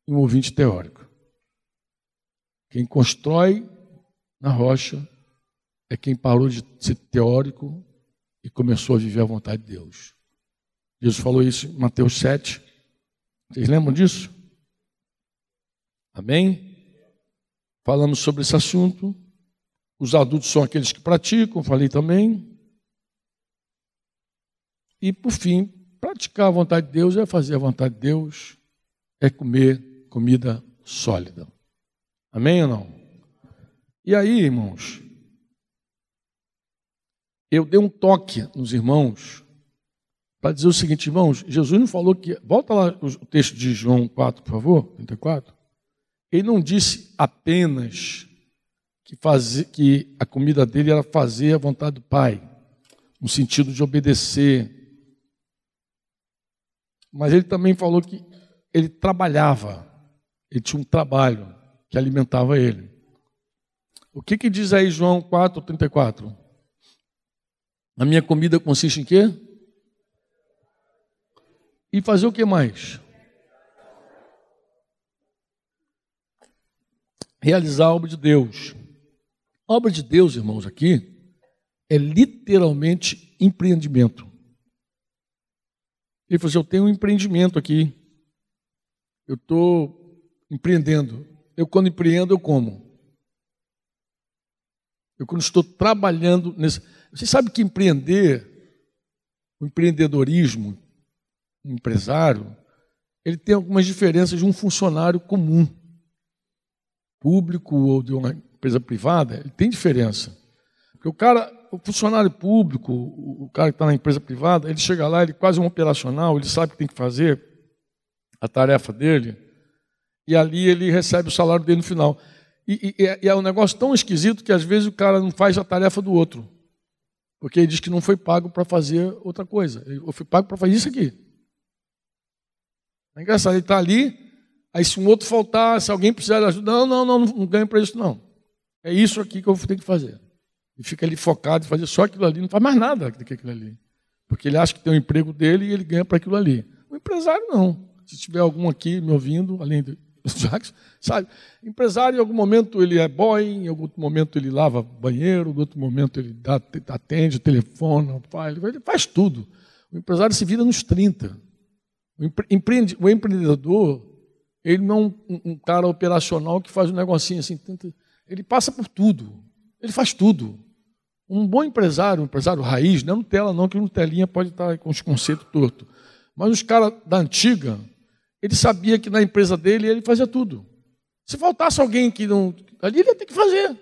e um ouvinte teórico. Quem constrói na rocha é quem parou de ser teórico e começou a viver a vontade de Deus. Jesus falou isso em Mateus 7. Vocês lembram disso? Amém? Falamos sobre esse assunto. Os adultos são aqueles que praticam, falei também. E, por fim, praticar a vontade de Deus é fazer a vontade de Deus, é comer comida sólida. Amém ou não? E aí, irmãos, eu dei um toque nos irmãos para dizer o seguinte, irmãos, Jesus não falou que. Volta lá o texto de João 4, por favor, 34. Ele não disse apenas que, que a comida dele era fazer a vontade do Pai, no sentido de obedecer. Mas ele também falou que ele trabalhava, ele tinha um trabalho que alimentava ele. O que, que diz aí João 4, 34? A minha comida consiste em quê? E fazer o que mais? Realizar a obra de Deus. A obra de Deus, irmãos, aqui é literalmente empreendimento. Ele falou assim: Eu tenho um empreendimento aqui. Eu estou empreendendo. Eu, quando empreendo, eu como. Eu, quando estou trabalhando nesse. Você sabe que empreender, o empreendedorismo, o empresário, ele tem algumas diferenças de um funcionário comum, público ou de uma empresa privada, ele tem diferença. Porque o cara, o funcionário público, o cara que está na empresa privada, ele chega lá, ele é quase um operacional, ele sabe o que tem que fazer, a tarefa dele, e ali ele recebe o salário dele no final. E, e, e, é um negócio tão esquisito que às vezes o cara não faz a tarefa do outro. Porque ele diz que não foi pago para fazer outra coisa. Eu fui pago para fazer isso aqui. É engraçado, ele está ali, aí se um outro faltar, se alguém precisar de ajuda, não, não, não, não ganho para isso não. É isso aqui que eu tenho que fazer. E fica ali focado em fazer só aquilo ali, não faz mais nada do que aquilo ali. Porque ele acha que tem o um emprego dele e ele ganha para aquilo ali. O empresário não. Se tiver algum aqui me ouvindo, além do Jackson, sabe? Empresário, em algum momento ele é boy, em algum momento ele lava banheiro, em outro momento ele dá, atende, telefona, faz, ele faz tudo. O empresário se vira nos 30. O, empreende, o empreendedor, ele não é um, um, cara operacional que faz um negocinho assim, ele passa por tudo, ele faz tudo. Um bom empresário, um empresário raiz, não é Nutella não, que Nutelinha pode estar com os conceitos tortos. Mas os caras da antiga, ele sabia que na empresa dele ele fazia tudo. Se faltasse alguém que não. Ali ele ia ter que fazer.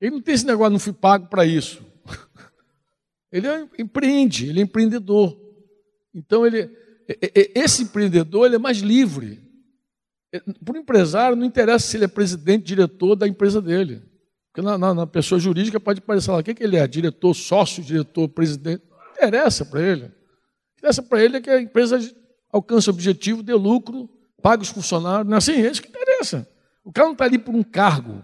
Ele não tem esse negócio, não fui pago para isso. Ele é, empreende, ele é empreendedor. Então, ele, esse empreendedor ele é mais livre. Para o empresário, não interessa se ele é presidente, diretor da empresa dele. Porque na, na, na pessoa jurídica pode parecer lá, o que, que ele é? Diretor, sócio, diretor, presidente. Não interessa para ele. Interessa para ele é que a empresa alcance o objetivo, dê lucro, pague os funcionários. Não é assim? É isso que interessa. O cara não está ali por um cargo,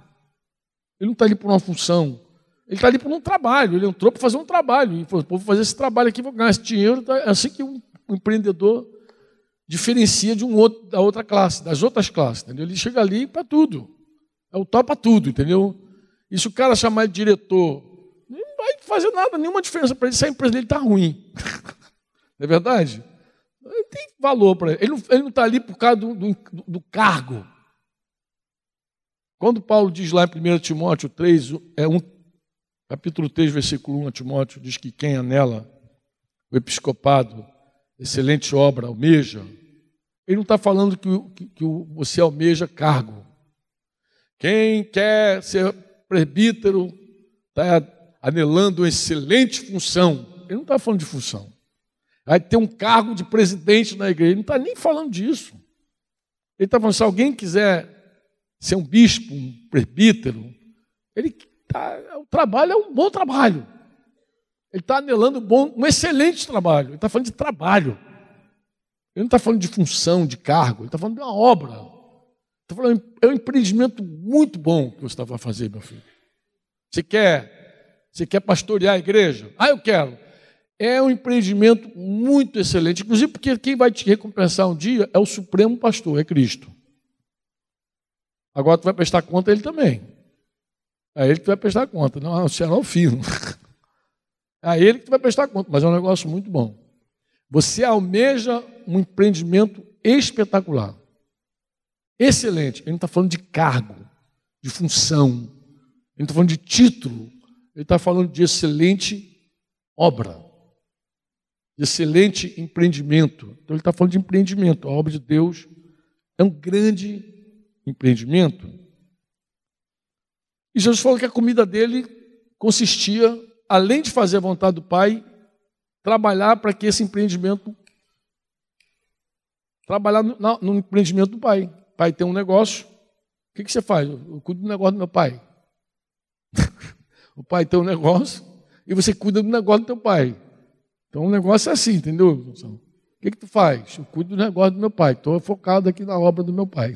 ele não está ali por uma função, ele está ali por um trabalho. Ele entrou para fazer um trabalho. E falou, vou fazer esse trabalho aqui, vou ganhar esse dinheiro. Tá? É assim que um, um empreendedor diferencia de um outro, da outra classe, das outras classes. Entendeu? Ele chega ali para tudo. É o topa tudo, entendeu? E se o cara chamar de diretor, não vai fazer nada, nenhuma diferença para ele se a empresa dele está ruim. não é verdade? Ele tem valor para ele. Ele não está ali por causa do, do, do, cargo. Quando Paulo diz lá em 1 Timóteo 3, é um, capítulo 3, versículo 1 a Timóteo, diz que quem anela o episcopado, excelente obra, almeja, ele não está falando que, que, que você almeja cargo. Quem quer ser presbítero está anelando uma excelente função. Ele não está falando de função. Vai ter um cargo de presidente na igreja. Ele não está nem falando disso. Ele está falando, se alguém quiser ser um bispo, um presbítero, ele tá, o trabalho é um bom trabalho. Ele está anelando bom, um excelente trabalho. Ele está falando de trabalho. Ele não está falando de função, de cargo. Ele está falando de uma obra. Está falando, é um empreendimento muito bom que você vai fazer, meu filho. Você quer, você quer pastorear a igreja? Ah, eu quero. É um empreendimento muito excelente, inclusive porque quem vai te recompensar um dia é o Supremo Pastor, é Cristo. Agora tu vai prestar conta a ele também. É ele que vai prestar conta, não será o filho. É ele que tu vai prestar conta, mas é um negócio muito bom. Você almeja um empreendimento espetacular. Excelente. Ele não está falando de cargo, de função. Ele não está falando de título. Ele está falando de excelente obra. De excelente empreendimento. Então ele está falando de empreendimento. A obra de Deus é um grande empreendimento. E Jesus falou que a comida dele consistia, além de fazer a vontade do Pai, trabalhar para que esse empreendimento trabalhar no, no, empreendimento do pai. Pai tem um negócio. O que, que você faz? Eu cuido do negócio do meu pai. o pai tem um negócio e você cuida do negócio do teu pai. Então o negócio é assim, entendeu? O que, que tu faz? Eu cuido do negócio do meu pai. Estou focado aqui na obra do meu pai.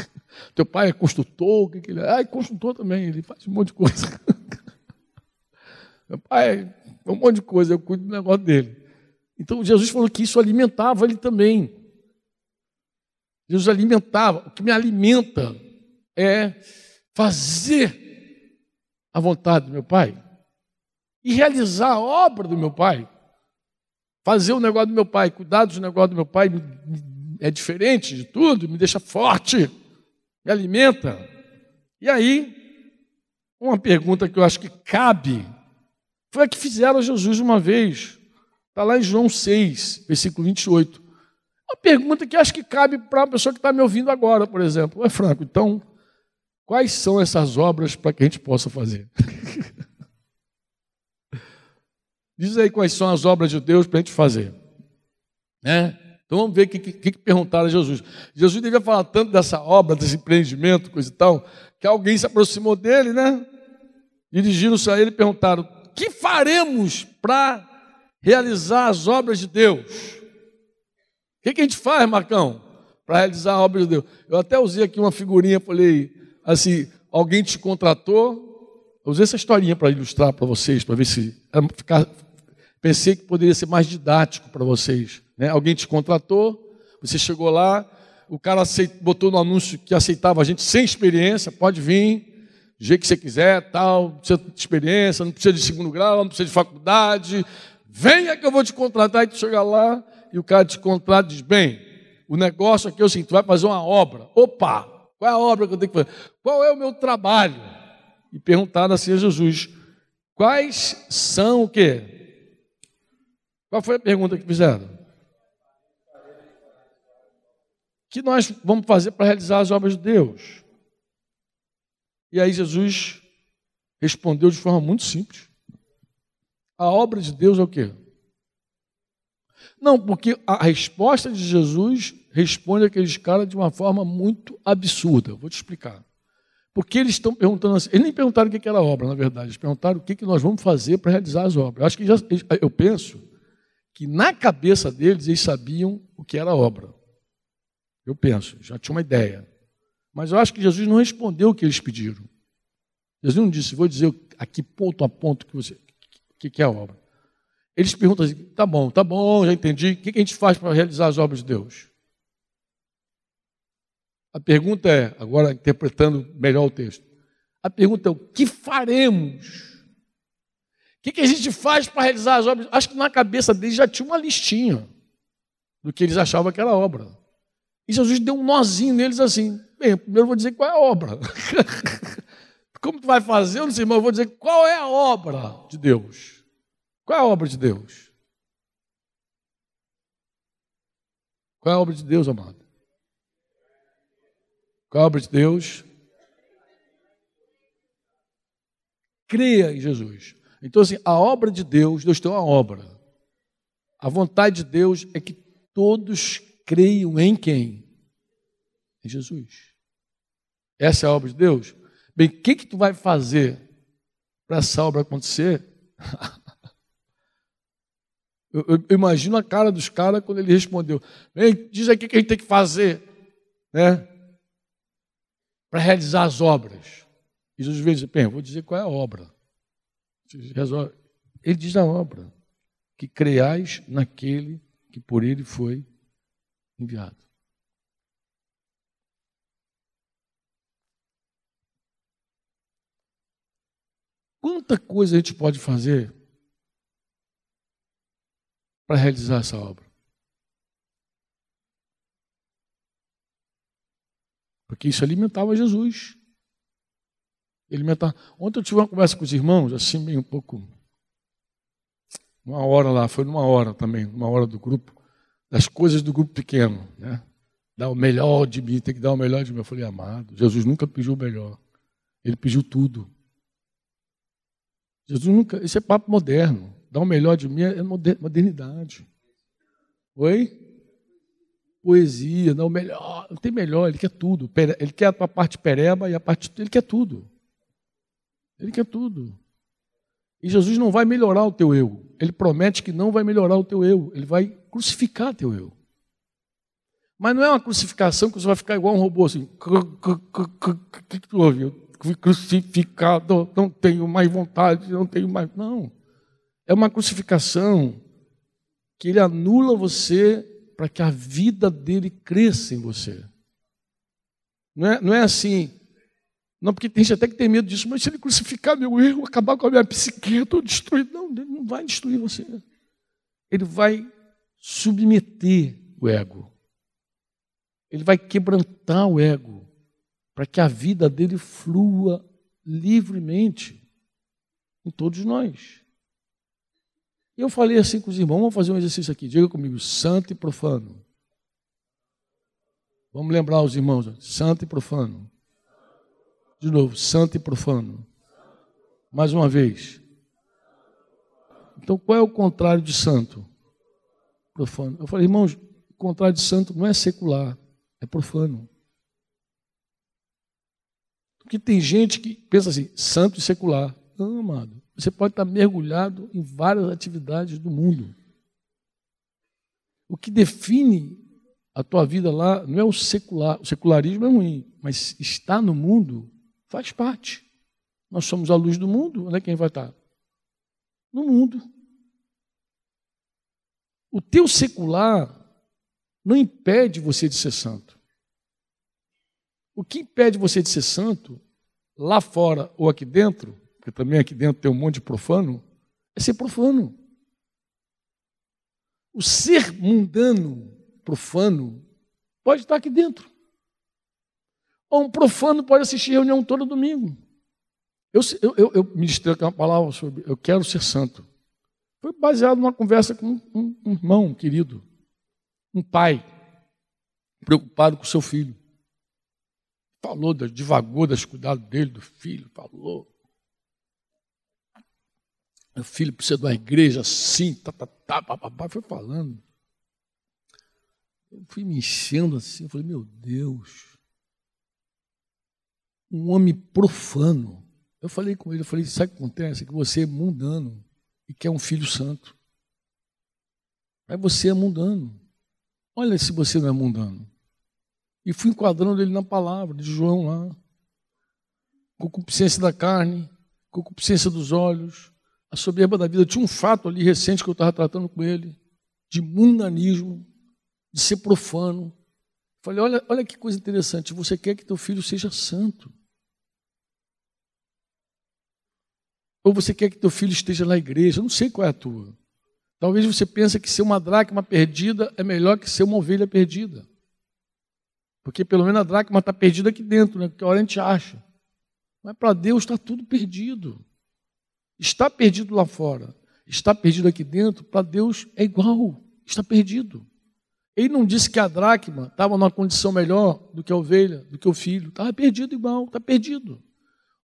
teu pai é construtor, o que, que ele é? Ah, é construtor também, ele faz um monte de coisa. meu pai é um monte de coisa, eu cuido do negócio dele. Então Jesus falou que isso alimentava ele também. Jesus alimentava. O que me alimenta é fazer a vontade do meu Pai e realizar a obra do meu Pai. Fazer o negócio do meu Pai, cuidar dos negócios do meu Pai é diferente de tudo, me deixa forte, me alimenta. E aí, uma pergunta que eu acho que cabe foi a que fizeram Jesus uma vez. Está lá em João 6, versículo 28. Uma pergunta que acho que cabe para a pessoa que está me ouvindo agora, por exemplo. É Franco, então, quais são essas obras para que a gente possa fazer? Diz aí quais são as obras de Deus para a gente fazer. Né? Então vamos ver o que, que, que perguntaram a Jesus. Jesus devia falar tanto dessa obra, desse empreendimento, coisa e tal, que alguém se aproximou dele, né? Dirigiram-se a ele e perguntaram: que faremos para realizar as obras de Deus? que, que a gente faz, Marcão, para realizar a obra de Deus? Eu até usei aqui uma figurinha, falei assim: alguém te contratou. Eu usei essa historinha para ilustrar para vocês, para ver se. Ficar, pensei que poderia ser mais didático para vocês. Né? Alguém te contratou, você chegou lá, o cara botou no anúncio que aceitava a gente sem experiência, pode vir, jeito que você quiser, tal, não precisa de experiência, não precisa de segundo grau, não precisa de faculdade, venha que eu vou te contratar, e tu chega lá, e o cara te contrata e diz: bem, o negócio aqui é o seguinte: tu vai fazer uma obra. Opa, qual é a obra que eu tenho que fazer? Qual é o meu trabalho? E perguntaram assim a Jesus: quais são o quê? Qual foi a pergunta que fizeram? Que nós vamos fazer para realizar as obras de Deus? E aí Jesus respondeu de forma muito simples. A obra de Deus é o quê? Não, porque a resposta de Jesus responde aqueles caras de uma forma muito absurda. vou te explicar. Porque eles estão perguntando assim, eles nem perguntaram o que era obra, na verdade, eles perguntaram o que nós vamos fazer para realizar as obras. Acho que já, eu penso que na cabeça deles eles sabiam o que era obra. Eu penso, já tinha uma ideia. Mas eu acho que Jesus não respondeu o que eles pediram. Jesus não disse, vou dizer aqui ponto a ponto que você, o que é a obra. Eles perguntam assim: tá bom, tá bom, já entendi. O que a gente faz para realizar as obras de Deus? A pergunta é, agora interpretando melhor o texto, a pergunta é: o que faremos? O que a gente faz para realizar as obras? Acho que na cabeça deles já tinha uma listinha do que eles achavam que era obra. E Jesus deu um nozinho neles assim: bem, primeiro eu vou dizer qual é a obra. Como tu vai fazer? Eu não sei, mas eu vou dizer qual é a obra de Deus. Qual é a obra de Deus? Qual é a obra de Deus, amado? Qual é a obra de Deus? Creia em Jesus. Então, assim, a obra de Deus, Deus tem uma obra. A vontade de Deus é que todos creiam em quem? Jesus. Essa é a obra de Deus? Bem, o que, que tu vai fazer para essa obra acontecer? Eu, eu, imagino a cara dos caras quando ele respondeu: Vem, diz aqui o que a gente tem que fazer, né? Para realizar as obras. E Jesus vezes, bem, vou dizer qual é a obra. Ele diz a obra: que creais naquele que por ele foi enviado. Quanta coisa a gente pode fazer para realizar essa obra? Porque isso alimentava Jesus. Alimentava. Ontem eu tive uma conversa com os irmãos, assim, meio um pouco. Uma hora lá, foi numa hora também, uma hora do grupo, das coisas do grupo pequeno, né? Dar o melhor de mim, tem que dar o melhor de mim. Eu falei, amado, Jesus nunca pediu o melhor. Ele pediu tudo. Jesus nunca. Isso é papo moderno. Dar o melhor de mim é modernidade. Oi? Poesia, não, melhor. Não tem melhor, ele quer tudo. Ele quer a parte pereba e a parte. Ele quer tudo. Ele quer tudo. E Jesus não vai melhorar o teu eu. Ele promete que não vai melhorar o teu eu. Ele vai crucificar teu eu. Mas não é uma crucificação que você vai ficar igual um robô assim. O que tu ouviu? Fui crucificado, não tenho mais vontade, não tenho mais. Não. É uma crucificação que ele anula você para que a vida dele cresça em você. Não é, não é assim. Não, porque tem gente até que tem medo disso, mas se ele crucificar meu erro, acabar com a minha psique, eu estou destruído. Não, ele não vai destruir você. Ele vai submeter o ego. Ele vai quebrantar o ego para que a vida dele flua livremente em todos nós. Eu falei assim com os irmãos, vamos fazer um exercício aqui, diga comigo, santo e profano. Vamos lembrar os irmãos, santo e profano. De novo, santo e profano. Mais uma vez. Então, qual é o contrário de santo? Profano. Eu falei, irmãos, o contrário de santo não é secular, é profano. Porque tem gente que pensa assim, santo e secular. Não, amado. Você pode estar mergulhado em várias atividades do mundo. O que define a tua vida lá não é o secular. O secularismo é ruim, mas estar no mundo faz parte. Nós somos a luz do mundo. Onde é que a gente vai estar? No mundo. O teu secular não impede você de ser santo. O que impede você de ser santo, lá fora ou aqui dentro, porque também aqui dentro tem um monte de profano, é ser profano. O ser mundano, profano, pode estar aqui dentro. Ou um profano pode assistir reunião todo domingo. Eu, eu, eu, ministrei uma palavra sobre eu quero ser santo. Foi baseado numa conversa com um, um irmão querido, um pai, preocupado com seu filho. Falou, divagou das cuidados dele, do filho, falou. O filho precisa de uma igreja assim, tá, tá, tá, papai foi falando. Eu fui me enchendo assim, eu falei, meu Deus, um homem profano. Eu falei com ele, eu falei, sabe o que acontece? Que você é mundano e quer um filho santo. Mas você é mundano. Olha se você não é mundano. E fui enquadrando ele na palavra de João lá. Concupiscência da carne, concupiscência dos olhos, a soberba da vida. Tinha um fato ali recente que eu estava tratando com ele, de mundanismo, de ser profano. Falei, olha, olha que coisa interessante, você quer que teu filho seja santo. Ou você quer que teu filho esteja na igreja, eu não sei qual é a tua. Talvez você pense que ser uma dracma perdida é melhor que ser uma ovelha perdida. Porque pelo menos a dracma está perdida aqui dentro, né? Porque a hora a gente acha. Mas para Deus está tudo perdido. Está perdido lá fora. Está perdido aqui dentro, para Deus é igual. Está perdido. Ele não disse que a dracma estava numa condição melhor do que a ovelha, do que o filho. Estava perdido igual, está perdido.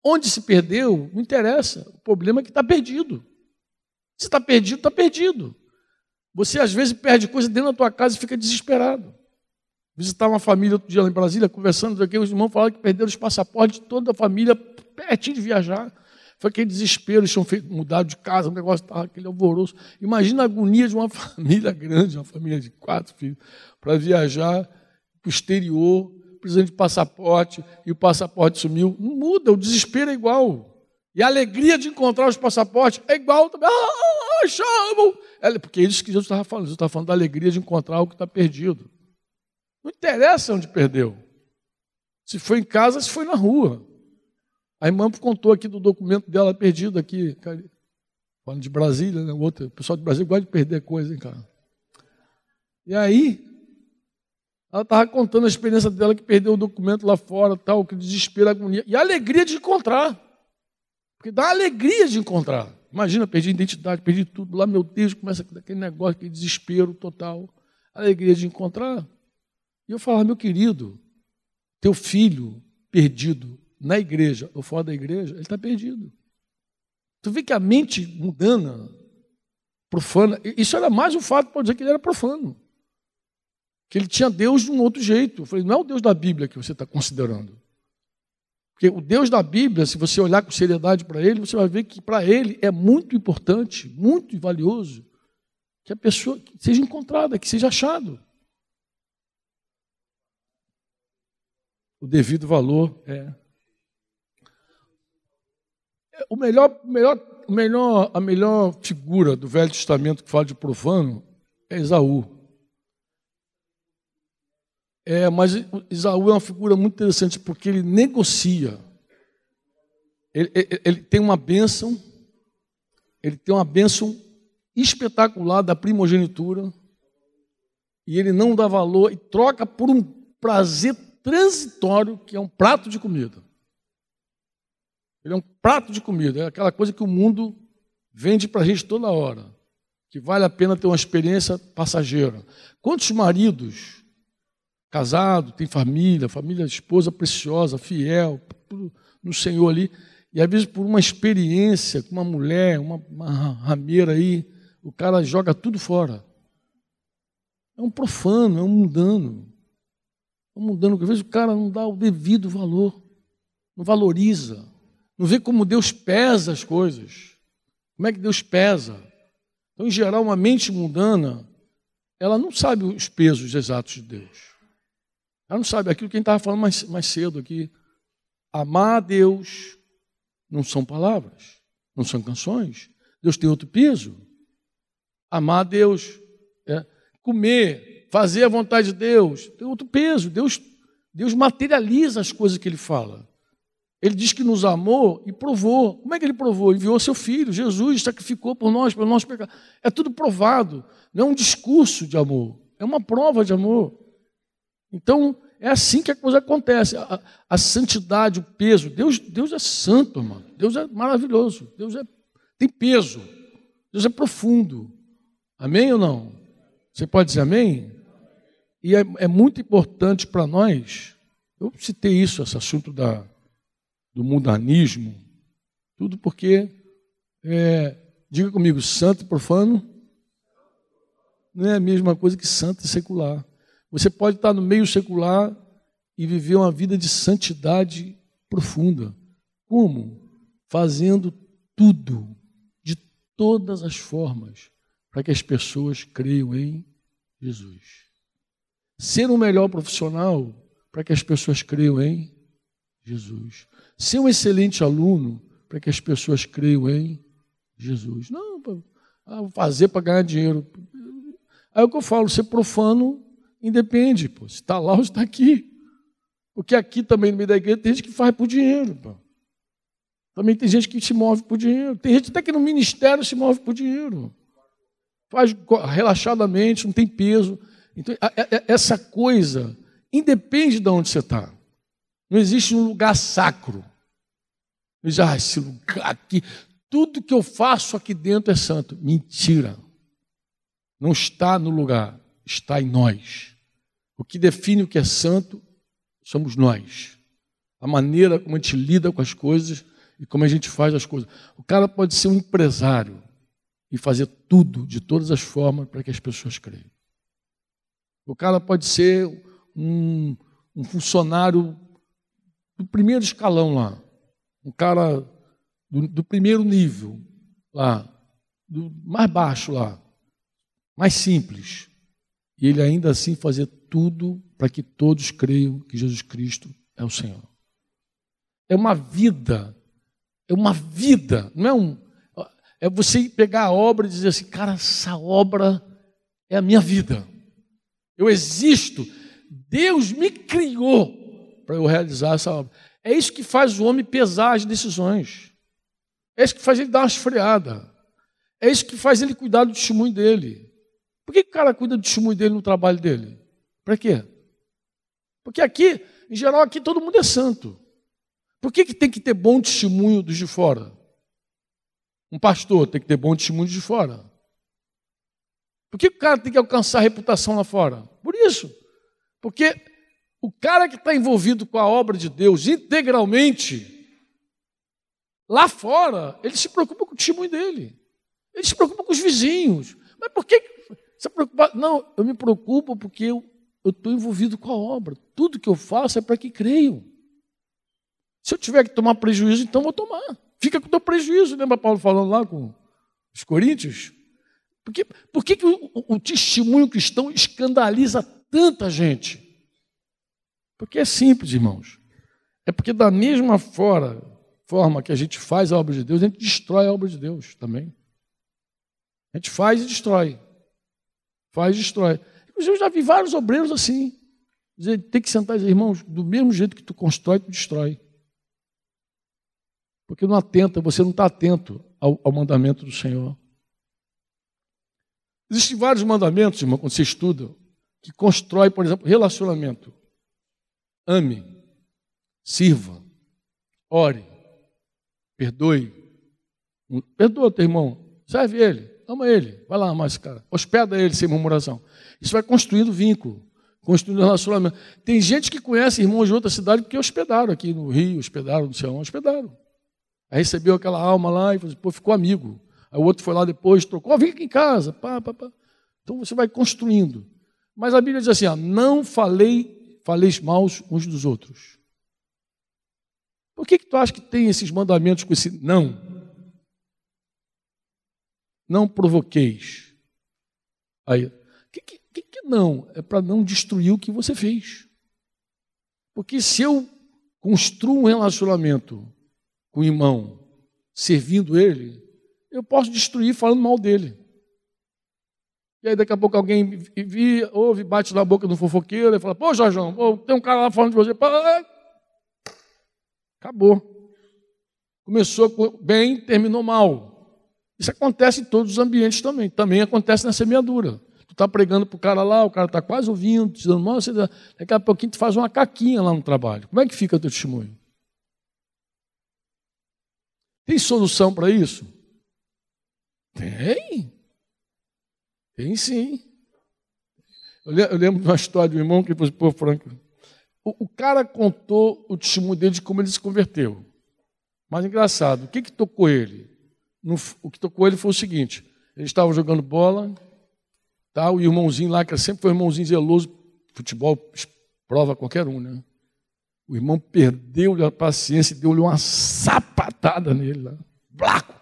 Onde se perdeu, não interessa. O problema é que está perdido. Se está perdido, está perdido. Você às vezes perde coisa dentro da tua casa e fica desesperado. Visitar uma família outro dia lá em Brasília, conversando aqui, os irmãos falaram que perderam os passaportes de toda a família, pertinho de viajar. Foi aquele desespero, eles tinham feito, mudado de casa, o negócio estava aquele alvoroço. Imagina a agonia de uma família grande, uma família de quatro filhos, para viajar para o exterior, precisando de passaporte, e o passaporte sumiu. Não muda, o desespero é igual. E a alegria de encontrar os passaportes é igual também. Ah, ah chamam! É, porque é isso que Jesus estava falando. Jesus estava falando da alegria de encontrar o que está perdido. Não interessa onde perdeu. Se foi em casa, se foi na rua. A irmã contou aqui do documento dela perdido aqui. Falando de Brasília, né? O, outro, o pessoal de Brasília gosta de perder coisa, hein, cara? E aí, ela estava contando a experiência dela que perdeu o documento lá fora, tal, que desespero, agonia. E a alegria de encontrar. Porque dá alegria de encontrar. Imagina, perdi a identidade, perdi tudo. Lá, meu Deus, começa aquele negócio, aquele desespero total. Alegria de encontrar. E eu falava, meu querido, teu filho perdido na igreja ou fora da igreja, ele está perdido. Tu vê que a mente mundana, profana, isso era mais um fato para dizer que ele era profano. Que ele tinha Deus de um outro jeito. Eu falei, não é o Deus da Bíblia que você está considerando. Porque o Deus da Bíblia, se você olhar com seriedade para ele, você vai ver que para ele é muito importante, muito valioso, que a pessoa seja encontrada, que seja achado. O devido valor é o melhor, melhor, melhor, a melhor figura do Velho Testamento que fala de profano é Esaú. É, mas Esaú é uma figura muito interessante porque ele negocia. Ele, ele, ele tem uma bênção, ele tem uma bênção espetacular da primogenitura, e ele não dá valor e troca por um prazer transitório que é um prato de comida. Ele é um prato de comida, é aquela coisa que o mundo vende para a gente toda hora, que vale a pena ter uma experiência passageira. Quantos maridos casados, tem família, família, esposa preciosa, fiel no Senhor ali, e às vezes por uma experiência com uma mulher, uma, uma rameira aí, o cara joga tudo fora. É um profano, é um mundano. Um mundano que às vezes o cara não dá o devido valor, não valoriza. Não vê como Deus pesa as coisas. Como é que Deus pesa? Então, em geral, uma mente mundana, ela não sabe os pesos exatos de Deus. Ela não sabe aquilo que a gente estava falando mais, mais cedo aqui. Amar a Deus não são palavras, não são canções. Deus tem outro peso. Amar a Deus, é, comer, fazer a vontade de Deus, tem outro peso. Deus, Deus materializa as coisas que Ele fala. Ele diz que nos amou e provou. Como é que ele provou? Enviou seu filho, Jesus, sacrificou por nós, pelo nosso pecado. É tudo provado. Não é um discurso de amor, é uma prova de amor. Então, é assim que a coisa acontece. A, a santidade, o peso. Deus, Deus é santo, irmão. Deus é maravilhoso. Deus é, tem peso. Deus é profundo. Amém ou não? Você pode dizer amém? E é, é muito importante para nós. Eu citei isso, esse assunto da do mundanismo, tudo porque, é, diga comigo, santo e profano não é a mesma coisa que santo e secular. Você pode estar no meio secular e viver uma vida de santidade profunda. Como? Fazendo tudo, de todas as formas, para que as pessoas creiam em Jesus. Ser um melhor profissional para que as pessoas creiam em Jesus. Ser um excelente aluno para que as pessoas creiam em Jesus. Não, ah, fazer para ganhar dinheiro. Aí é o que eu falo, ser profano independe, pô. se está lá ou está aqui. Porque aqui também no meio da igreja tem gente que faz por dinheiro. Pô. Também tem gente que se move por dinheiro. Tem gente até que no ministério se move por dinheiro. Faz relaxadamente, não tem peso. Então, essa coisa independe de onde você está. Não existe um lugar sacro. Não existe, ah, esse lugar aqui, tudo que eu faço aqui dentro é santo. Mentira. Não está no lugar, está em nós. O que define o que é santo somos nós. A maneira como a gente lida com as coisas e como a gente faz as coisas. O cara pode ser um empresário e fazer tudo, de todas as formas, para que as pessoas creiam. O cara pode ser um, um funcionário do primeiro escalão lá. Um cara do, do primeiro nível, lá, do mais baixo lá, mais simples. E ele ainda assim fazia tudo para que todos creiam que Jesus Cristo é o Senhor. É uma vida, é uma vida, não é um. É você pegar a obra e dizer assim, cara, essa obra é a minha vida. Eu existo. Deus me criou para eu realizar essa obra. É isso que faz o homem pesar as decisões. É isso que faz ele dar uma esfriada. É isso que faz ele cuidar do testemunho dele. Por que o cara cuida do testemunho dele no trabalho dele? Para quê? Porque aqui, em geral, aqui todo mundo é santo. Por que, que tem que ter bom testemunho dos de fora? Um pastor tem que ter bom testemunho de fora. Por que o cara tem que alcançar reputação lá fora? Por isso. Porque o cara que está envolvido com a obra de Deus integralmente, lá fora, ele se preocupa com o testemunho dele. Ele se preocupa com os vizinhos. Mas por que você preocupa? Não, eu me preocupo porque eu estou envolvido com a obra. Tudo que eu faço é para que creiam. Se eu tiver que tomar prejuízo, então vou tomar. Fica com o teu prejuízo. Lembra Paulo falando lá com os coríntios? Por que, por que, que o, o testemunho cristão escandaliza tanta gente? Porque é simples, irmãos. É porque da mesma fora, forma que a gente faz a obra de Deus, a gente destrói a obra de Deus também. A gente faz e destrói. Faz e destrói. Inclusive, eu já vi vários obreiros assim. Dizer, tem que sentar e dizer, irmãos, do mesmo jeito que tu constrói, tu destrói. Porque não atenta, você não está atento ao, ao mandamento do Senhor. Existem vários mandamentos, irmão, quando você estuda, que constrói, por exemplo, relacionamento. Ame, sirva, ore, perdoe. Perdoa teu irmão, serve ele, ama ele, vai lá amar esse cara, hospeda ele sem murmuração. Isso vai construindo vínculo, construindo relacionamento. Tem gente que conhece irmãos de outra cidade porque hospedaram aqui no Rio, hospedaram no céu, hospedaram. Aí recebeu aquela alma lá e pô, ficou amigo. Aí o outro foi lá depois, trocou, oh, vem aqui em casa. Pá, pá, pá. Então você vai construindo. Mas a Bíblia diz assim: ó, não falei, faleis maus uns dos outros. Por que, que tu acha que tem esses mandamentos com esse não? Não provoqueis. Aí, que, que, que não? É para não destruir o que você fez. Porque se eu construo um relacionamento com o irmão, servindo ele, eu posso destruir falando mal dele. E aí daqui a pouco alguém vi, ouve, bate na boca do fofoqueiro e fala, pô, Jorjão, pô, tem um cara lá falando de você. Acabou. Começou bem, terminou mal. Isso acontece em todos os ambientes também. Também acontece na semeadura. Tu está pregando para o cara lá, o cara está quase ouvindo, te dando mal, você daqui a pouquinho tu faz uma caquinha lá no trabalho. Como é que fica o teu testemunho? Tem solução para isso? Tem. Tem sim. Eu lembro de uma história de um irmão que depois, pô, Franco. O, cara contou o testemunho dele de como ele se converteu. Mas engraçado, o que, que tocou ele? O que tocou ele foi o seguinte: ele estava jogando bola, tal, o irmãozinho lá, que sempre foi um irmãozinho zeloso, futebol prova qualquer um, né? O irmão perdeu a paciência e deu-lhe uma sapatada nele lá. Blaco!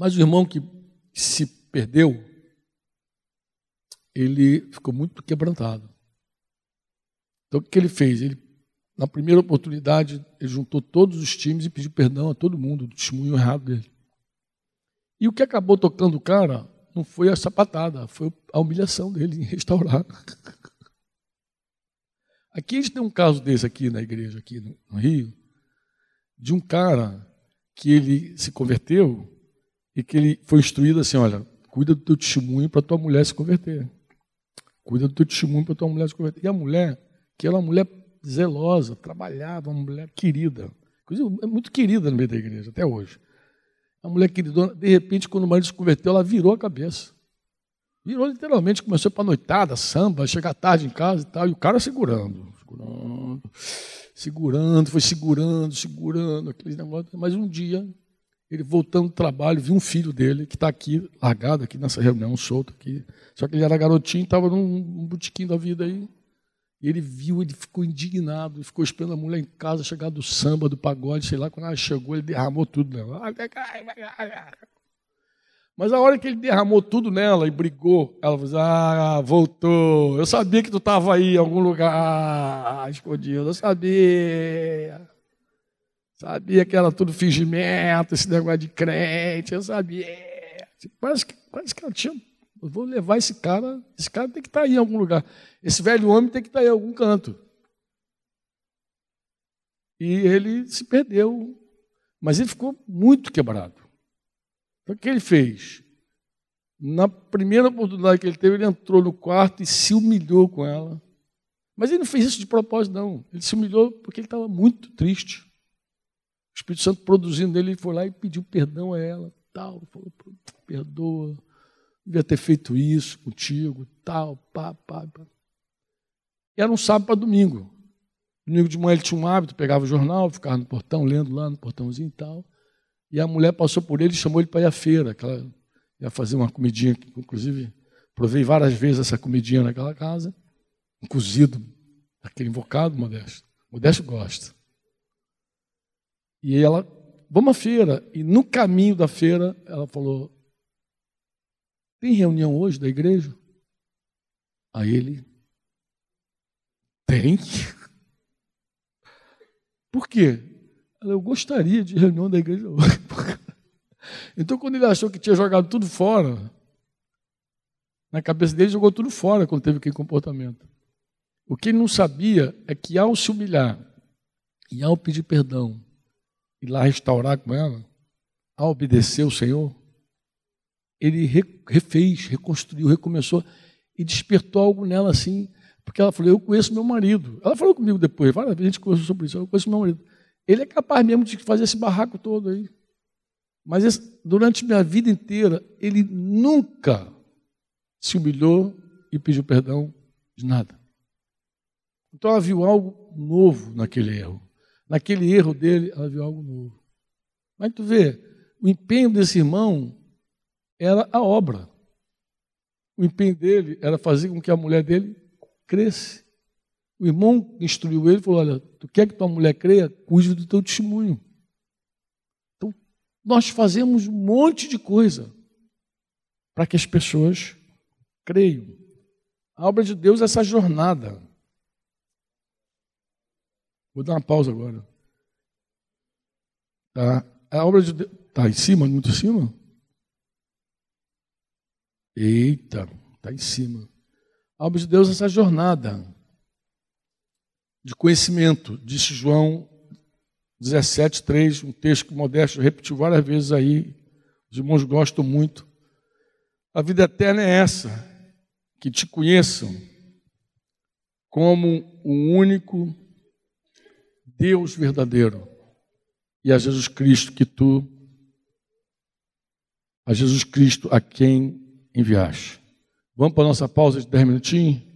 Mas o irmão que se perdeu, ele ficou muito quebrantado. Então o que ele fez? Ele, na primeira oportunidade, ele juntou todos os times e pediu perdão a todo mundo do testemunho errado dele. E o que acabou tocando o cara não foi a sapatada, foi a humilhação dele em restaurar. Aqui a gente tem um caso desse aqui na igreja, aqui no Rio, de um cara que ele se converteu e que ele foi instruído assim: olha, cuida do teu testemunho para tua mulher se converter. Cuida do teu testemunho para tua mulher se converter. E a mulher, que era uma mulher zelosa, trabalhava, uma mulher querida, é muito querida no meio da igreja, até hoje. A mulher querida, de repente, quando o marido se converteu, ela virou a cabeça. Virou literalmente, começou para noitada, samba, chegar tarde em casa e tal, e o cara segurando, segurando, segurando, foi segurando, segurando, aquele negócio. Mas um dia ele voltando do trabalho, viu um filho dele que está aqui, largado aqui nessa reunião, solto aqui. Só que ele era garotinho, estava num, num botiquinho da vida aí. E ele viu, ele ficou indignado, ele ficou esperando a mulher em casa chegar do samba, do pagode, sei lá. Quando ela chegou, ele derramou tudo nela. Mas a hora que ele derramou tudo nela e brigou, ela falou: Ah, voltou. Eu sabia que tu estava aí em algum lugar escondido. Eu sabia. Sabia que era tudo fingimento, esse negócio de crente. Eu sabia. Que, parece que ela tinha. Eu vou levar esse cara. Esse cara tem que estar tá aí em algum lugar. Esse velho homem tem que estar tá aí em algum canto. E ele se perdeu. Mas ele ficou muito quebrado. Então, o que ele fez? Na primeira oportunidade que ele teve, ele entrou no quarto e se humilhou com ela. Mas ele não fez isso de propósito, não. Ele se humilhou porque ele estava muito triste. O Espírito Santo produzindo nele, ele foi lá e pediu perdão a ela. Tal, falou, perdoa, devia ter feito isso contigo, tal, pá, pá, pá. Era um sábado para domingo. Domingo de manhã ele tinha um hábito, pegava o jornal, ficava no portão, lendo lá no portãozinho e tal. E a mulher passou por ele e chamou ele para ir à feira, que ela ia fazer uma comidinha, inclusive provei várias vezes essa comidinha naquela casa, um cozido, aquele invocado, Modesto. Modesto gosta. E ela, vamos à feira. E no caminho da feira, ela falou: Tem reunião hoje da igreja? Aí ele, tem. Por quê? Eu gostaria de reunião da igreja hoje. Então, quando ele achou que tinha jogado tudo fora, na cabeça dele jogou tudo fora quando teve aquele comportamento. O que ele não sabia é que ao se humilhar e ao pedir perdão e lá restaurar com ela, ao obedecer o Senhor, ele refez, reconstruiu, recomeçou e despertou algo nela assim, porque ela falou: Eu conheço meu marido. Ela falou comigo depois, várias vezes a gente conversou sobre isso. Eu conheço meu marido. Ele é capaz mesmo de fazer esse barraco todo aí. Mas esse, durante minha vida inteira, ele nunca se humilhou e pediu perdão de nada. Então ela viu algo novo naquele erro. Naquele erro dele, ela viu algo novo. Mas tu vê, o empenho desse irmão era a obra. O empenho dele era fazer com que a mulher dele cresça. O irmão instruiu ele e falou: Olha, tu quer que tua mulher creia? Cuide do teu testemunho. Então, nós fazemos um monte de coisa para que as pessoas creiam. A obra de Deus é essa jornada. Vou dar uma pausa agora. Tá? A obra de Deus. Está em cima, muito em cima? Eita, está em cima. A obra de Deus é essa jornada de conhecimento, disse João 17, 3, um texto que o Modesto repetiu várias vezes aí, os irmãos gostam muito. A vida eterna é essa, que te conheçam como o único Deus verdadeiro e a Jesus Cristo que tu, a Jesus Cristo a quem enviaste. Vamos para a nossa pausa de 10 minutinhos?